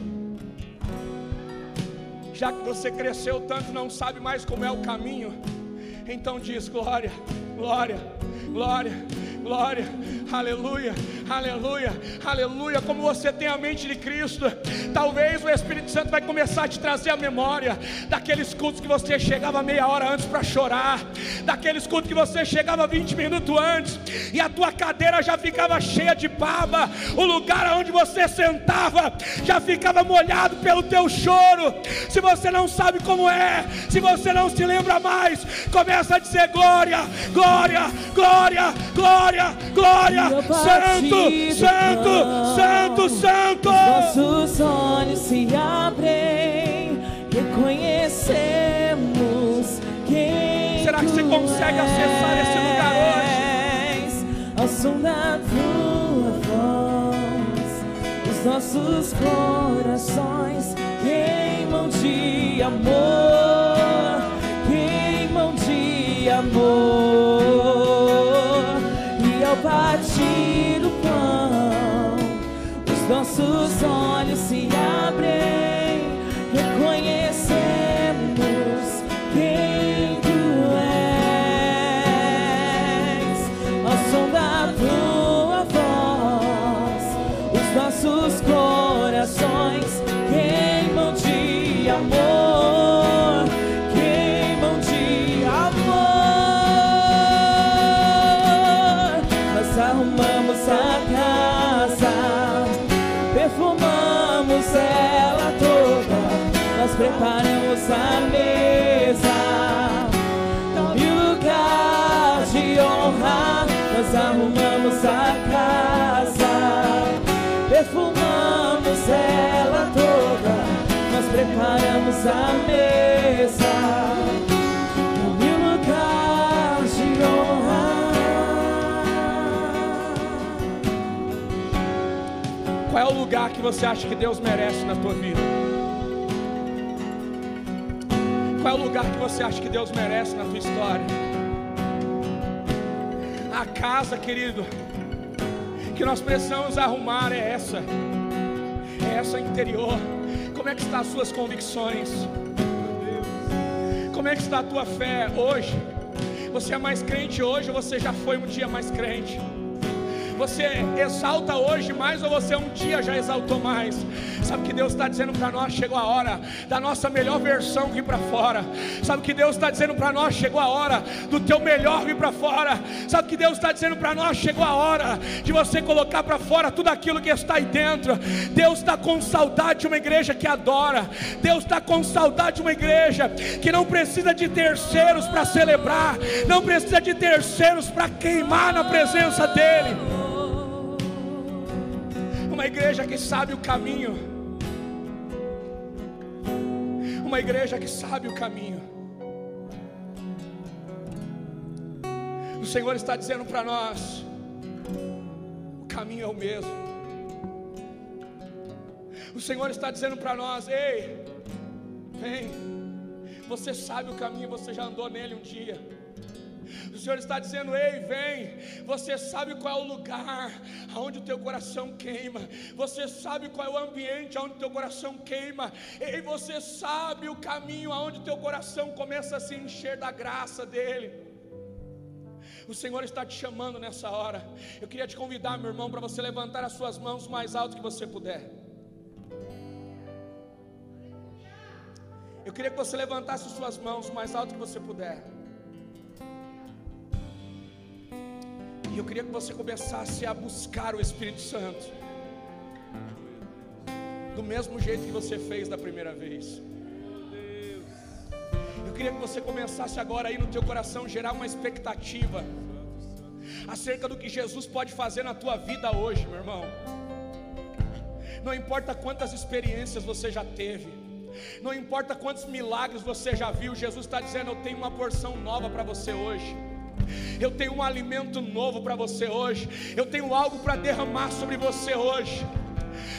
já que você cresceu tanto, não sabe mais como é o caminho, então diz: glória, glória, glória glória, aleluia, aleluia, aleluia. Como você tem a mente de Cristo, talvez o Espírito Santo vai começar a te trazer a memória daqueles cultos que você chegava meia hora antes para chorar, daqueles cultos que você chegava 20 minutos antes e a tua cadeira já ficava cheia de baba, o lugar onde você sentava já ficava molhado pelo teu choro. Se você não sabe como é, se você não se lembra mais, começa a dizer glória, glória, glória, glória glória, glória, santo, santo, santo, santo. Nossos olhos se abrem, reconhecemos quem Será que você consegue acessar esse lugar hoje? Ao som da tua voz, os nossos corações queimam de amor, amor. Partir o pão, os nossos olhos preparamos a mesa de honra. Qual é o lugar que você acha que Deus merece na tua vida? Qual é o lugar que você acha que Deus merece na tua história? A casa, querido, que nós precisamos arrumar é essa. É essa interior. Como é que estão as suas convicções? Como é que está a tua fé hoje? Você é mais crente hoje ou você já foi um dia mais crente? Você exalta hoje mais ou você um dia já exaltou mais? Sabe o que Deus está dizendo para nós? Chegou a hora da nossa melhor versão vir para fora. Sabe o que Deus está dizendo para nós? Chegou a hora do teu melhor vir para fora. Sabe o que Deus está dizendo para nós? Chegou a hora de você colocar para fora tudo aquilo que está aí dentro. Deus está com saudade de uma igreja que adora. Deus está com saudade de uma igreja que não precisa de terceiros para celebrar, não precisa de terceiros para queimar na presença dEle uma igreja que sabe o caminho, uma igreja que sabe o caminho. O Senhor está dizendo para nós: o caminho é o mesmo. O Senhor está dizendo para nós: ei, vem, você sabe o caminho, você já andou nele um dia. O Senhor está dizendo: Ei, vem. Você sabe qual é o lugar aonde o teu coração queima. Você sabe qual é o ambiente aonde o teu coração queima. Ei, você sabe o caminho aonde o teu coração começa a se encher da graça dele. O Senhor está te chamando nessa hora. Eu queria te convidar, meu irmão, para você levantar as suas mãos mais alto que você puder. Eu queria que você levantasse as suas mãos mais alto que você puder. E eu queria que você começasse a buscar o Espírito Santo. Do mesmo jeito que você fez da primeira vez. Eu queria que você começasse agora aí no teu coração gerar uma expectativa acerca do que Jesus pode fazer na tua vida hoje, meu irmão. Não importa quantas experiências você já teve, não importa quantos milagres você já viu, Jesus está dizendo: Eu tenho uma porção nova para você hoje. Eu tenho um alimento novo para você hoje. Eu tenho algo para derramar sobre você hoje.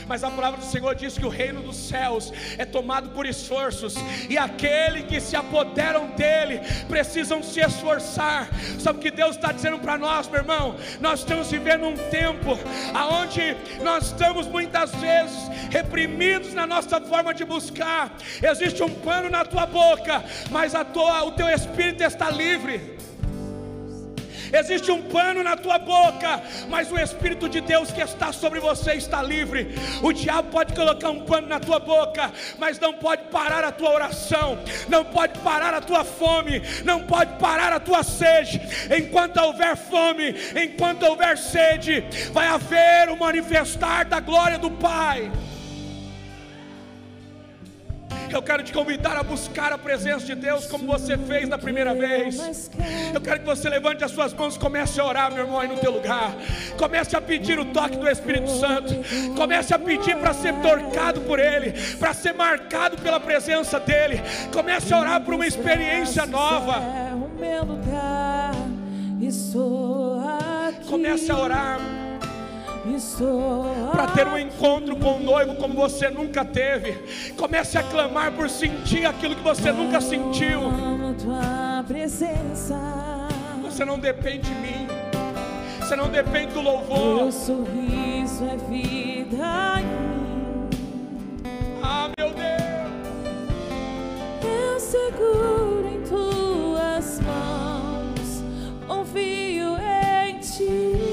Mas a palavra do Senhor diz que o reino dos céus é tomado por esforços, e aquele que se apoderam dele precisam se esforçar. Sabe o que Deus está dizendo para nós, meu irmão? Nós estamos vivendo um tempo onde nós estamos muitas vezes reprimidos na nossa forma de buscar. Existe um pano na tua boca, mas tua, o teu espírito está livre. Existe um pano na tua boca, mas o Espírito de Deus que está sobre você está livre. O diabo pode colocar um pano na tua boca, mas não pode parar a tua oração, não pode parar a tua fome, não pode parar a tua sede. Enquanto houver fome, enquanto houver sede, vai haver o manifestar da glória do Pai. Eu quero te convidar a buscar a presença de Deus como você fez da primeira vez. Eu quero que você levante as suas mãos e comece a orar, meu irmão, aí no teu lugar. Comece a pedir o toque do Espírito Santo. Comece a pedir para ser tocado por Ele, para ser marcado pela presença dEle. Comece a orar por uma experiência nova. Comece a orar para ter um encontro com o noivo como você nunca teve. Comece a clamar por sentir aquilo que você nunca sentiu. Você não depende de mim. Você não depende do louvor. Teu sorriso é vida em mim. Ah, meu Deus. Eu seguro em tuas mãos. Confio em ti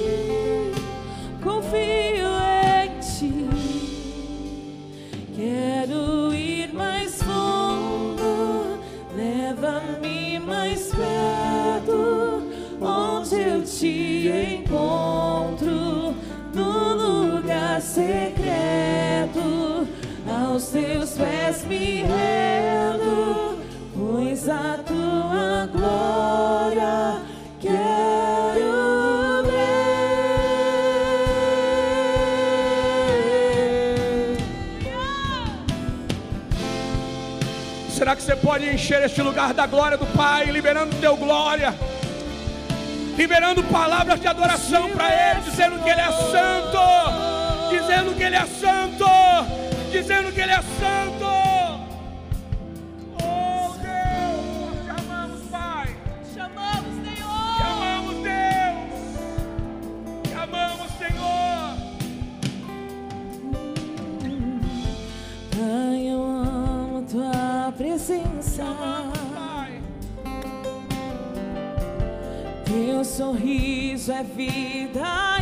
onde eu te encontro, no lugar secreto, aos teus pés me rendo, pois a tua glória Será que você pode encher este lugar da glória do Pai, liberando teu glória, liberando palavras de adoração para Ele, dizendo que Ele é santo, dizendo que Ele é santo, dizendo que Ele é santo. Sorriso é vida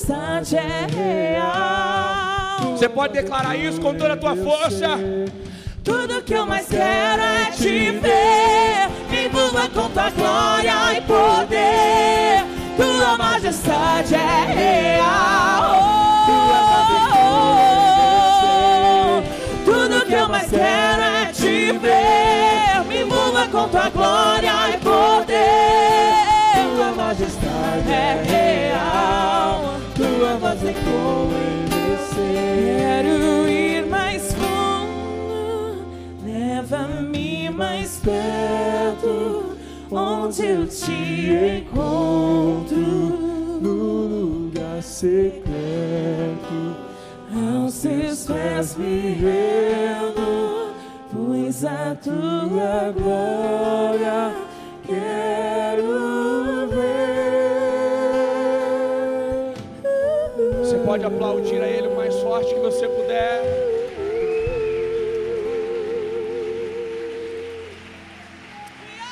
majestade é real. Você pode declarar isso com toda a tua força. Tudo que eu mais quero é te ver, me envolva com tua glória e poder. Tua majestade é real. Tudo que eu mais quero é te ver, me envolva com tua glória e poder. Tua majestade é real. Tua voz ecoa em meu ser. Quero ir mais fundo, leva-me mais perto, onde eu te encontro no lugar secreto. Aos teus pés me rendo, pois a tua glória pode aplaudir a Ele o mais forte que você puder.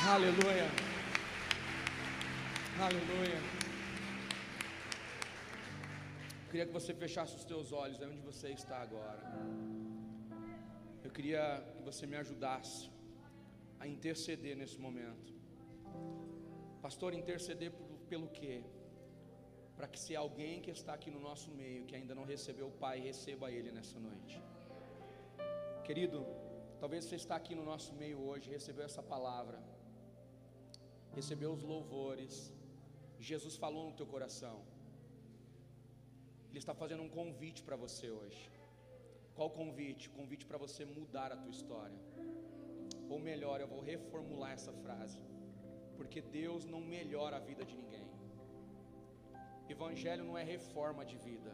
Aleluia. Aleluia. Eu queria que você fechasse os teus olhos aí onde você está agora. Eu queria que você me ajudasse a interceder nesse momento. Pastor, interceder por- pelo quê? Para que se alguém que está aqui no nosso meio que ainda não recebeu o Pai, receba Ele nessa noite. Querido, talvez você está aqui no nosso meio hoje, recebeu essa palavra, recebeu os louvores, Jesus falou no teu coração. Ele está fazendo um convite para você hoje. Qual convite? Convite para você mudar a tua história. Ou melhor, eu vou reformular essa frase. Porque Deus não melhora a vida de ninguém. Evangelho não é reforma de vida.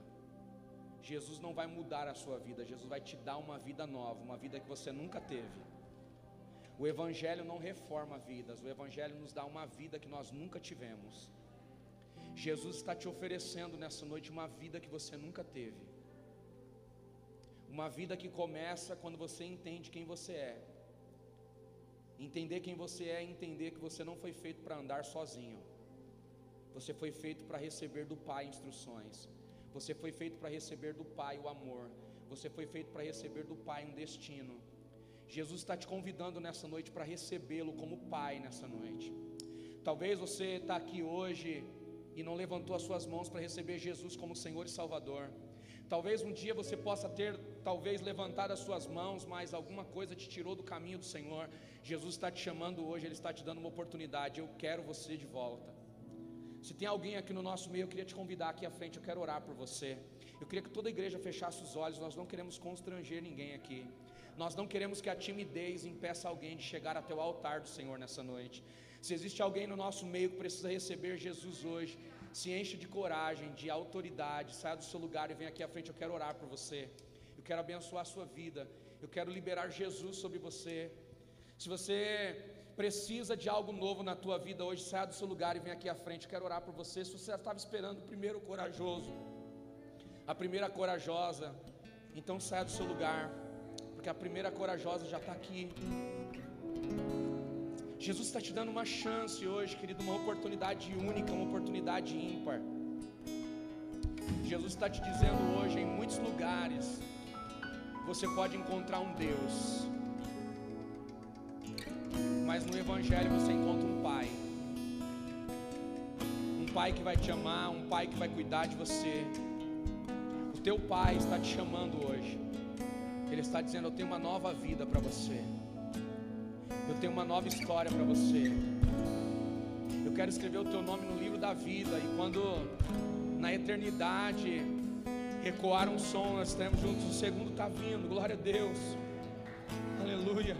Jesus não vai mudar a sua vida, Jesus vai te dar uma vida nova, uma vida que você nunca teve. O Evangelho não reforma vidas, o Evangelho nos dá uma vida que nós nunca tivemos. Jesus está te oferecendo nessa noite uma vida que você nunca teve. Uma vida que começa quando você entende quem você é. Entender quem você é é entender que você não foi feito para andar sozinho. Você foi feito para receber do Pai instruções. Você foi feito para receber do Pai o amor. Você foi feito para receber do Pai um destino. Jesus está te convidando nessa noite para recebê-lo como Pai nessa noite. Talvez você está aqui hoje e não levantou as suas mãos para receber Jesus como Senhor e Salvador. Talvez um dia você possa ter, talvez, levantado as suas mãos, mas alguma coisa te tirou do caminho do Senhor. Jesus está te chamando hoje, Ele está te dando uma oportunidade. Eu quero você de volta. Se tem alguém aqui no nosso meio, eu queria te convidar aqui à frente, eu quero orar por você. Eu queria que toda a igreja fechasse os olhos, nós não queremos constranger ninguém aqui. Nós não queremos que a timidez impeça alguém de chegar até o altar do Senhor nessa noite. Se existe alguém no nosso meio que precisa receber Jesus hoje, se enche de coragem, de autoridade, saia do seu lugar e venha aqui à frente. Eu quero orar por você. Eu quero abençoar a sua vida. Eu quero liberar Jesus sobre você. Se você precisa de algo novo na tua vida hoje, saia do seu lugar e vem aqui à frente. Quero orar por você. Se você estava esperando o primeiro corajoso, a primeira corajosa, então saia do seu lugar, porque a primeira corajosa já está aqui. Jesus está te dando uma chance hoje, querido, uma oportunidade única, uma oportunidade ímpar. Jesus está te dizendo hoje, em muitos lugares, você pode encontrar um Deus, mas no Evangelho você encontra um Pai, um Pai que vai te amar, um Pai que vai cuidar de você. O teu Pai está te chamando hoje, Ele está dizendo: Eu tenho uma nova vida para você. Eu tenho uma nova história para você. Eu quero escrever o teu nome no livro da vida. E quando na eternidade ecoar um som, nós estaremos juntos. O segundo está vindo. Glória a Deus. Aleluia.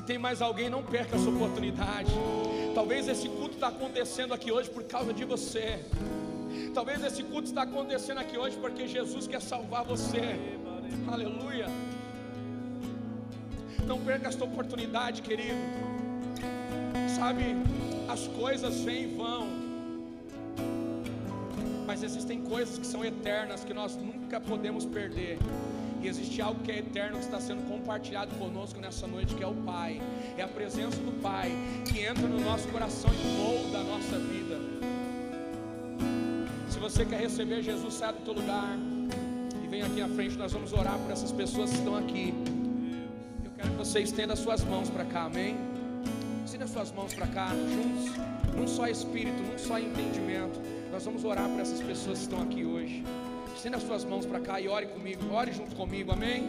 Se tem mais alguém, não perca essa oportunidade. Talvez esse culto está acontecendo aqui hoje por causa de você. Talvez esse culto está acontecendo aqui hoje porque Jesus quer salvar você. Aleluia. Não perca esta oportunidade, querido. Sabe, as coisas vêm e vão. Mas existem coisas que são eternas que nós nunca podemos perder. E existe algo que é eterno que está sendo compartilhado conosco nessa noite, que é o Pai. É a presença do Pai que entra no nosso coração e molda a nossa vida. Se você quer receber Jesus, sai do teu lugar e vem aqui à frente. Nós vamos orar por essas pessoas que estão aqui. Eu quero que você estenda suas mãos para cá, amém? Estenda suas mãos para cá, juntos, num só espírito, num só entendimento. Nós vamos orar por essas pessoas que estão aqui hoje. Estenda as suas mãos para cá e ore comigo, ore junto comigo, amém?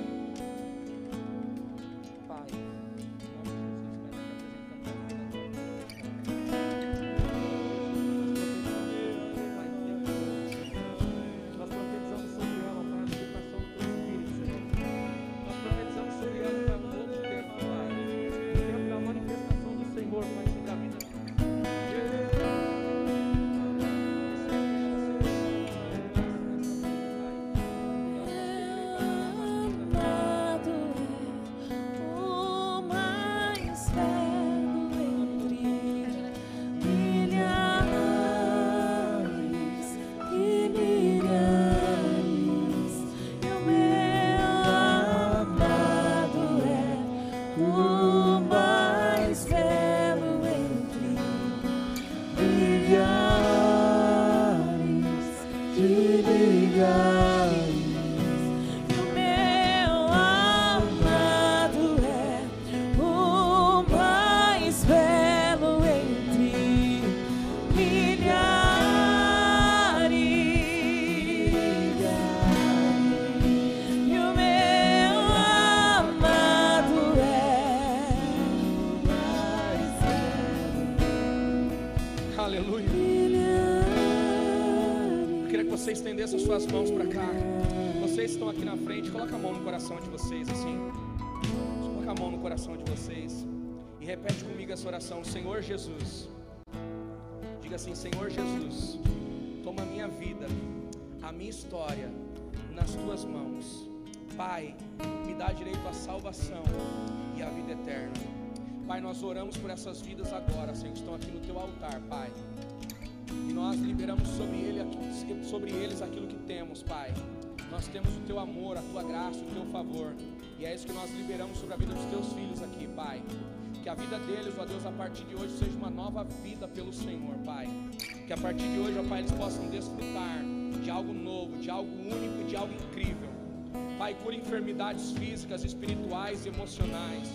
Suas mãos para cá. Vocês estão aqui na frente, coloca a mão no coração de vocês assim. Coloca a mão no coração de vocês e repete comigo essa oração, Senhor Jesus. Diga assim, Senhor Jesus, toma a minha vida, a minha história nas tuas mãos. Pai, me dá direito à salvação e à vida eterna. Pai, nós oramos por essas vidas agora, Senhor, que estão aqui no teu altar, Pai. Nós liberamos sobre, ele, sobre eles aquilo que temos, Pai. Nós temos o teu amor, a tua graça, o teu favor. E é isso que nós liberamos sobre a vida dos teus filhos aqui, Pai. Que a vida deles, ó Deus, a partir de hoje seja uma nova vida pelo Senhor, Pai. Que a partir de hoje, ó Pai, eles possam desfrutar de algo novo, de algo único, de algo incrível. Pai, cura enfermidades físicas, espirituais e emocionais.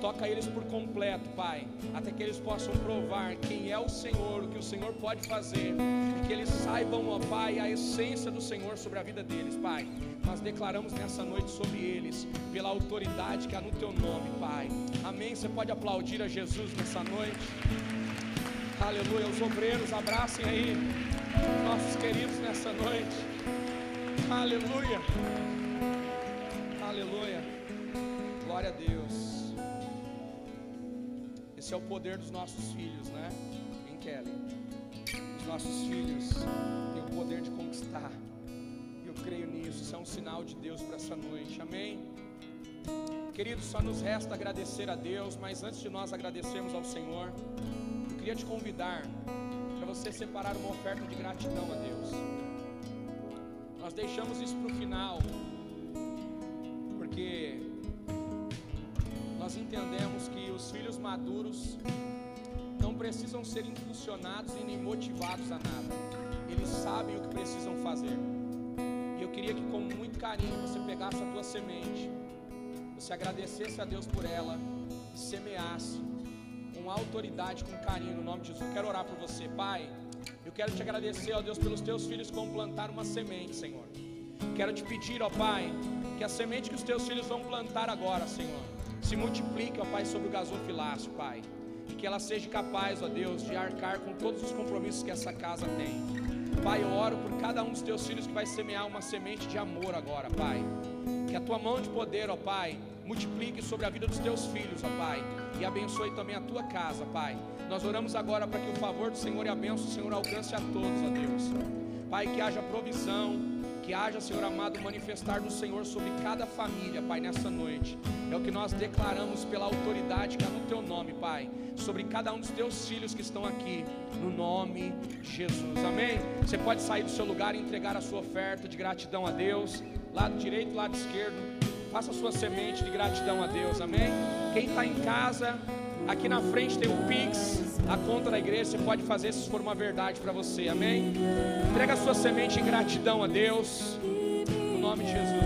Toca eles por completo, Pai, até que eles possam provar quem é o Senhor, o que o Senhor pode fazer, e que eles saibam, ó Pai, a essência do Senhor sobre a vida deles, Pai. Nós declaramos nessa noite sobre eles, pela autoridade que há no Teu nome, Pai. Amém. Você pode aplaudir a Jesus nessa noite. Aleluia. Os obreiros, abracem aí nossos queridos nessa noite. Aleluia. Aleluia. Glória a Deus. Esse é o poder dos nossos filhos, né? Em Kelly. Os nossos filhos têm o poder de conquistar. Eu creio nisso. Isso é um sinal de Deus para essa noite. Amém. Queridos, só nos resta agradecer a Deus, mas antes de nós agradecermos ao Senhor, eu queria te convidar para você separar uma oferta de gratidão a Deus. Nós deixamos isso para o final, porque nós entendemos que os filhos maduros não precisam ser impulsionados e nem motivados a nada, eles sabem o que precisam fazer. E eu queria que, com muito carinho, você pegasse a tua semente você agradecesse a Deus por ela e semeasse com autoridade, com carinho, no nome de Jesus. Eu quero orar por você, Pai. Eu quero te agradecer, ó Deus, pelos teus filhos vão plantar uma semente, Senhor. Quero te pedir, ó Pai, que a semente que os teus filhos vão plantar agora, Senhor, se multiplique, ó Pai, sobre o gasofilácio, Pai. E que ela seja capaz, ó Deus, de arcar com todos os compromissos que essa casa tem. Pai, eu oro por cada um dos teus filhos que vai semear uma semente de amor agora, Pai. Que a tua mão de poder, ó Pai, multiplique sobre a vida dos teus filhos, ó Pai, e abençoe também a tua casa, Pai. Nós oramos agora para que o favor do Senhor e a bênção do Senhor alcance a todos, ó Deus. Pai, que haja provisão, que haja, Senhor amado, manifestar do Senhor sobre cada família, Pai, nessa noite. É o que nós declaramos pela autoridade que há no teu nome, Pai, sobre cada um dos teus filhos que estão aqui, no nome de Jesus. Amém? Você pode sair do seu lugar e entregar a sua oferta de gratidão a Deus, lado direito, lado esquerdo. Faça a sua semente de gratidão a Deus, amém? Quem está em casa, aqui na frente tem o Pix, a conta da igreja, você pode fazer se for uma verdade para você, amém? Entrega a sua semente em gratidão a Deus, no nome de Jesus.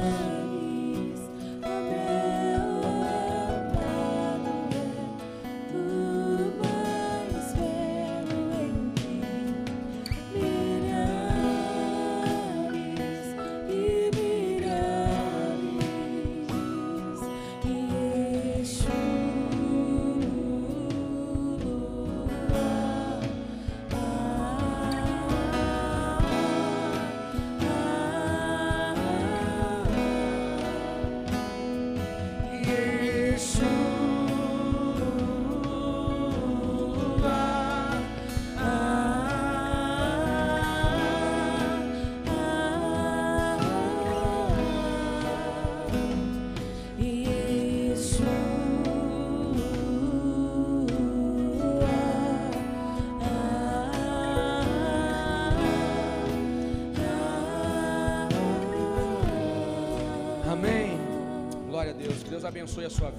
Abençoe a sua vida.